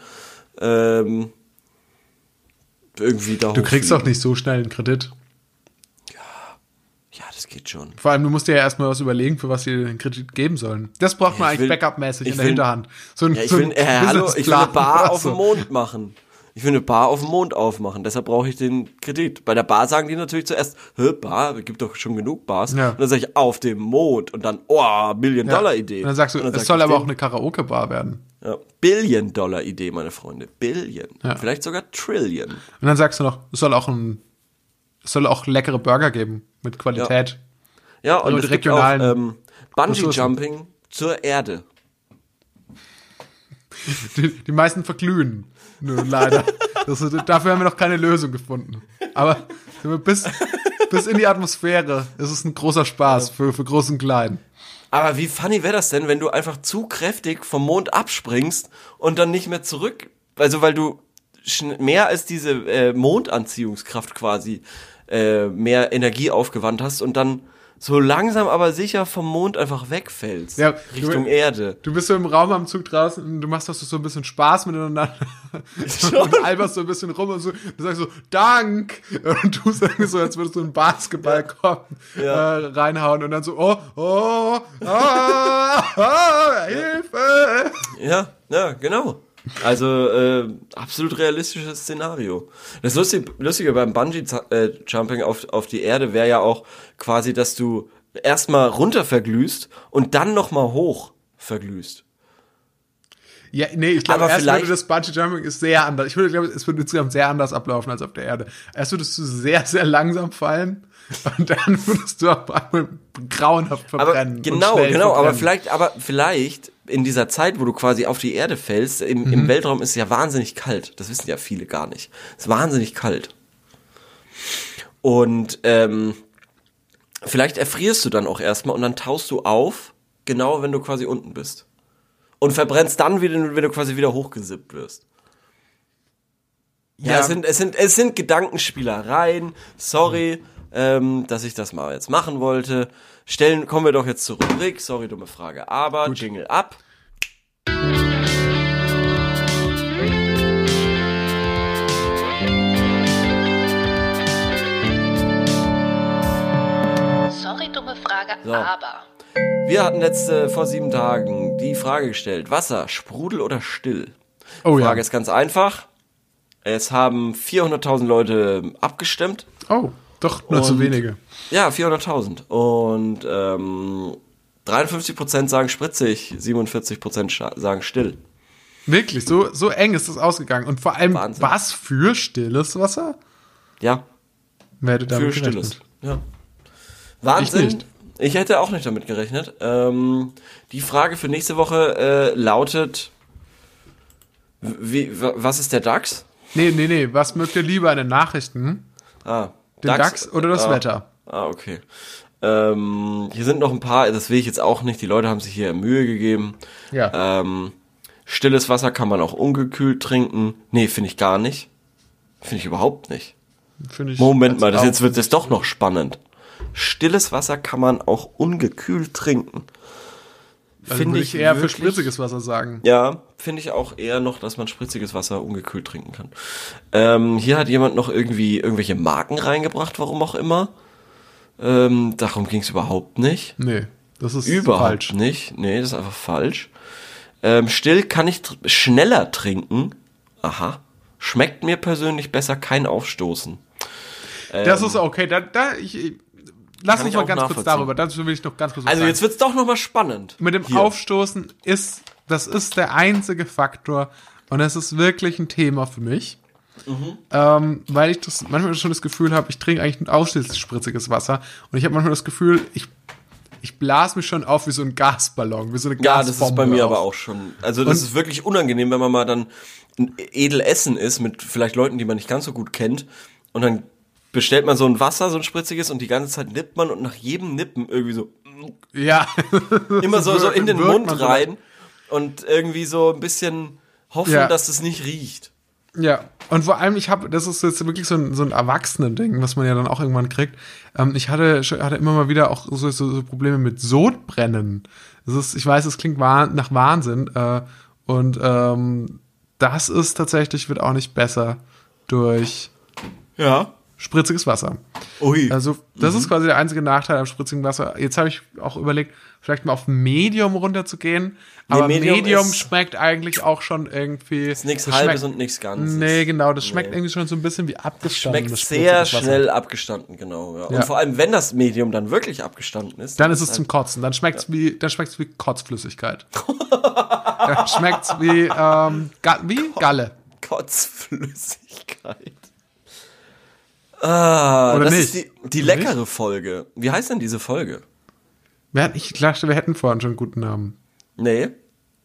ähm, irgendwie da du kriegst auch nicht so schnell einen Kredit. Ja, das geht schon. Vor allem, du musst dir ja erstmal was überlegen, für was sie den Kredit geben sollen. Das braucht man ich eigentlich Backup-mäßig in der will- Hinterhand. So ein, Ja, ich so will, ein äh, hallo, ich will eine Bar auf dem Mond machen. Ich will eine Bar auf dem Mond aufmachen, deshalb brauche ich den Kredit. Bei der Bar sagen die natürlich zuerst, Hä, Bar, es gibt doch schon genug Bars. Ja. Und dann sage ich, auf dem Mond. Und dann, oh, Billion-Dollar-Idee. Und dann sagst du, Und dann es sag soll aber auch denen, eine Karaoke-Bar werden. ja, Billion-Dollar-Idee, meine Freunde. Billion. Ja. Vielleicht sogar Trillion. Und dann sagst du noch, es soll auch ein, es soll auch leckere Burger geben mit Qualität. Ja, und mit es regionalen auch ähm, Bungee-Jumping zur Erde. Die, die meisten verglühen. Nur leider. Das dafür haben wir noch keine Lösung gefunden. Aber bis, bis in die Atmosphäre ist es ein großer Spaß für, für Groß und Klein. Aber wie funny wäre das denn, wenn du einfach zu kräftig vom Mond abspringst und dann nicht mehr zurück, also weil du mehr als diese äh, Mondanziehungskraft quasi äh, mehr Energie aufgewandt hast und dann so langsam aber sicher vom Mond einfach wegfällst Ja, Richtung du- Erde. Du bist so im Raum am Zug draußen und du machst das so ein bisschen Spaß miteinander. und alberst so ein bisschen rum und so, du sagst so, Dank! Und du sagst so, als würdest du einen Basketballkorb Ja. äh, reinhauen und dann so, oh, oh, ah, ah, Hilfe! Ja, ja, genau. Also äh, absolut realistisches Szenario. Das Lustige, Lustige beim Bungee-Jumping auf, auf die Erde wäre ja auch quasi, dass du erstmal runter verglühst und dann nochmal hoch verglühst. Ja, nee, ich glaube, Aber erst würde das Bungee Jumping ist sehr anders. Ich würde glaube, es würde insgesamt sehr anders ablaufen als auf der Erde. Erst würdest du sehr, sehr langsam fallen und dann würdest du auf einmal grauenhaft Aber verbrennen. und genau, schnell genau, aber verbrennen. vielleicht, aber vielleicht in dieser Zeit, wo du quasi auf die Erde fällst, im, Mhm. im Weltraum ist es ja wahnsinnig kalt. Das wissen ja viele gar nicht. Es ist wahnsinnig kalt. Und ähm, vielleicht erfrierst du dann auch erstmal und dann taust du auf, genau wenn du quasi unten bist. Und verbrennst dann wieder, wenn du quasi wieder hochgesippt wirst. Ja, Ja. es, sind, es, sind, es sind Gedankenspielereien. Sorry, ähm, dass ich das mal jetzt machen wollte. Stellen, kommen wir doch jetzt zur Rubrik. Sorry, dumme Frage. Aber Jingle ab. Sorry, dumme Frage, So. aber. Wir hatten letzte, vor sieben Tagen die Frage gestellt. Wasser, Sprudel oder still? Oh Frage ja. ist ganz einfach. Es haben 400.000 Leute abgestimmt. Oh, doch nur zu Und- wenige. Ja, 400.000. Und ähm, 53% sagen spritzig, 47% scha- sagen still. Wirklich, so, so eng ist das ausgegangen. Und vor allem, Wahnsinn. was für stilles Wasser? Ja, Wer hätte für damit stilles. gerechnet? Ja. Wahnsinn. Ich. Ich hätte auch nicht damit gerechnet. Ähm, die Frage für nächste Woche äh, lautet: wie, wa- Was ist der DAX? Nee, nee, nee. Was mögt ihr lieber in den Nachrichten? Ah, Den DAX, oder das ah, Wetter? Ah, okay. Ähm, hier sind noch ein paar, das will ich jetzt auch nicht, die Leute haben sich hier Mühe gegeben. Ja. Ähm, stilles Wasser kann man auch ungekühlt trinken. Nee, finde ich gar nicht. Finde ich überhaupt nicht. Finde ich. Moment mal, das jetzt wird es doch noch spannend. Stilles Wasser kann man auch ungekühlt trinken. also Finde ich eher für wirklich- spritziges Wasser sagen. Ja, finde ich auch eher noch, dass man spritziges Wasser ungekühlt trinken kann. Ähm, hier hat jemand noch irgendwie irgendwelche Marken reingebracht, warum auch immer. Ähm, darum ging es überhaupt nicht. Nee, das ist Überhaupt falsch. nicht. Nee, das ist einfach falsch. Ähm, still kann ich tr schneller trinken. Aha. Schmeckt mir persönlich besser kein Aufstoßen. Das ist okay. Da, da, ich, lass Kann uns ich mal ganz kurz darüber. Dazu will ich noch ganz kurz Also jetzt wird's doch nochmal spannend. Mit dem Hier. Aufstoßen ist, das ist der einzige Faktor und es ist wirklich ein Thema für mich. Mhm. Ähm, weil ich das manchmal schon das Gefühl habe, ich trinke eigentlich ein ausschließlich spritziges Wasser und ich habe manchmal das Gefühl, ich ich blas mich schon auf wie so ein Gasballon, wie so eine Ja, das Gasbombe ist bei mir auf. aber auch schon. Also das Und- ist wirklich unangenehm, wenn man mal dann ein edel Essen ist mit vielleicht Leuten, die man nicht ganz so gut kennt und dann bestellt man so ein Wasser, so ein spritziges und die ganze Zeit nippt man und nach jedem Nippen irgendwie so Ja. immer so, so in den Mund so- rein und irgendwie so ein bisschen hoffen, Ja. dass es nicht riecht. Ja, und vor allem, ich habe, das ist jetzt wirklich so ein, so ein Erwachsenen-Ding, was man ja dann auch irgendwann kriegt. Ähm, ich hatte, hatte immer mal wieder auch so, so, so Probleme mit Sodbrennen. Das ist, ich weiß, es klingt nach Wahnsinn. Äh, und ähm, das ist tatsächlich, wird auch nicht besser durch Ja. spritziges Wasser. Ui. Also, das ist quasi der einzige Nachteil am spritzigen Wasser. Jetzt habe ich auch überlegt, vielleicht mal auf Medium runterzugehen. Aber Medium Medium, schmeckt eigentlich auch schon irgendwie. ist nichts das Halbes schmeckt- und nichts Ganzes. Nee, genau, das schmeckt Nee. irgendwie schon so ein bisschen wie abgestanden. Schmeckt sehr schnell abgestanden, genau. Ja. Und Ja. vor allem, wenn das Medium dann wirklich abgestanden ist. Dann ist es zum Kotzen. Dann schmeckt's wie, dann schmeckt's wie Kotzflüssigkeit. dann schmeckt's wie, ähm, Ga wie Galle. Kotzflüssigkeit. Ah, Oder das nicht? ist die, die leckere Folge. Wie heißt denn diese Folge? Ich dachte, wir hätten vorhin schon einen guten Namen. Nee.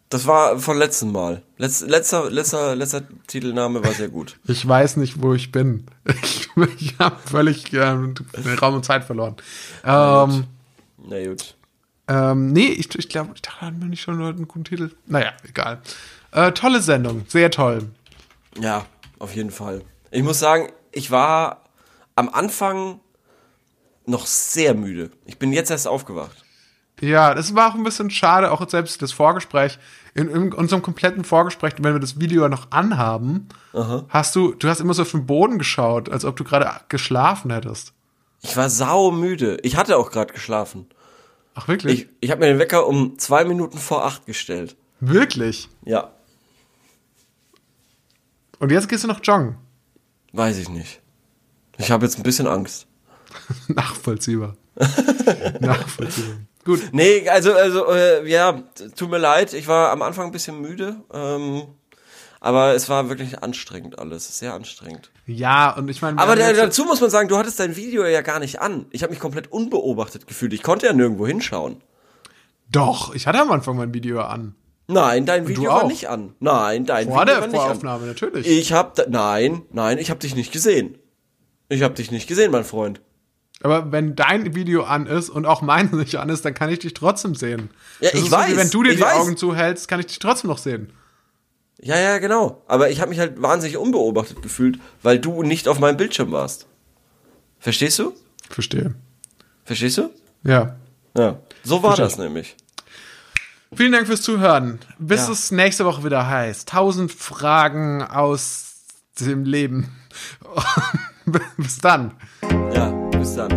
Das war von letzten Mal. Letz, letzter, letzter, letzter Titelname war sehr gut. Ich weiß nicht, wo ich bin. Ich, ich habe völlig ähm, Raum und Zeit verloren. Ähm, Na gut. ähm, nee, ich, ich glaube, ich dachte, hatten wir nicht schon einen guten Titel? Naja, egal. Äh, tolle Sendung, sehr toll. Ja, auf jeden Fall. Ich muss sagen, ich war am Anfang noch sehr müde. Ich bin jetzt erst aufgewacht. Ja, das war auch ein bisschen schade, auch selbst das Vorgespräch. In, in unserem kompletten Vorgespräch, wenn wir das Video noch anhaben, hast du, du hast immer so auf den Boden geschaut, als ob du gerade geschlafen hättest. Ich war sau müde. Ich hatte auch gerade geschlafen. Ach, wirklich? Ich, ich habe mir den Wecker um zwei Minuten vor acht gestellt. wirklich? Ja, Und jetzt gehst du noch joggen. weiß ich nicht. Ich habe jetzt ein bisschen Angst. Nachvollziehbar. Nachvollziehbar. Gut. Nee, also, also, äh, ja, tut mir leid, ich war am Anfang ein bisschen müde, ähm, aber es war wirklich anstrengend alles, sehr anstrengend. Ja, und ich meine, Aber dazu muss man sagen, du hattest dein Video ja gar nicht an. Ich habe mich komplett unbeobachtet gefühlt. Ich konnte ja nirgendwo hinschauen. doch, ich hatte am Anfang mein Video an. Nein, dein Video war nicht an. Nein, dein Vor Video der war nicht an. Voraufnahme, natürlich. Ich hab, nein, nein, ich hab dich nicht gesehen. Ich hab dich nicht gesehen, mein Freund. Aber wenn dein Video an ist und auch meins nicht an ist, dann kann ich dich trotzdem sehen. Ja, Das ich ist so, weiß, wenn du dir die weiß. Augen zuhältst, kann ich dich trotzdem noch sehen. Ja, ja, genau. Aber ich habe mich halt wahnsinnig unbeobachtet gefühlt, weil du nicht auf meinem Bildschirm warst. Verstehst du? Verstehe. Verstehst du? Ja. Ja. So war Verstehe. das nämlich. Vielen Dank fürs Zuhören. Bis Ja. es nächste Woche wieder heißt. Tausend Fragen aus dem Leben. Bis dann. Bis dann.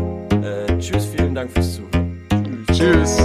Äh, tschüss, vielen Dank fürs Zuhören. Tschüss.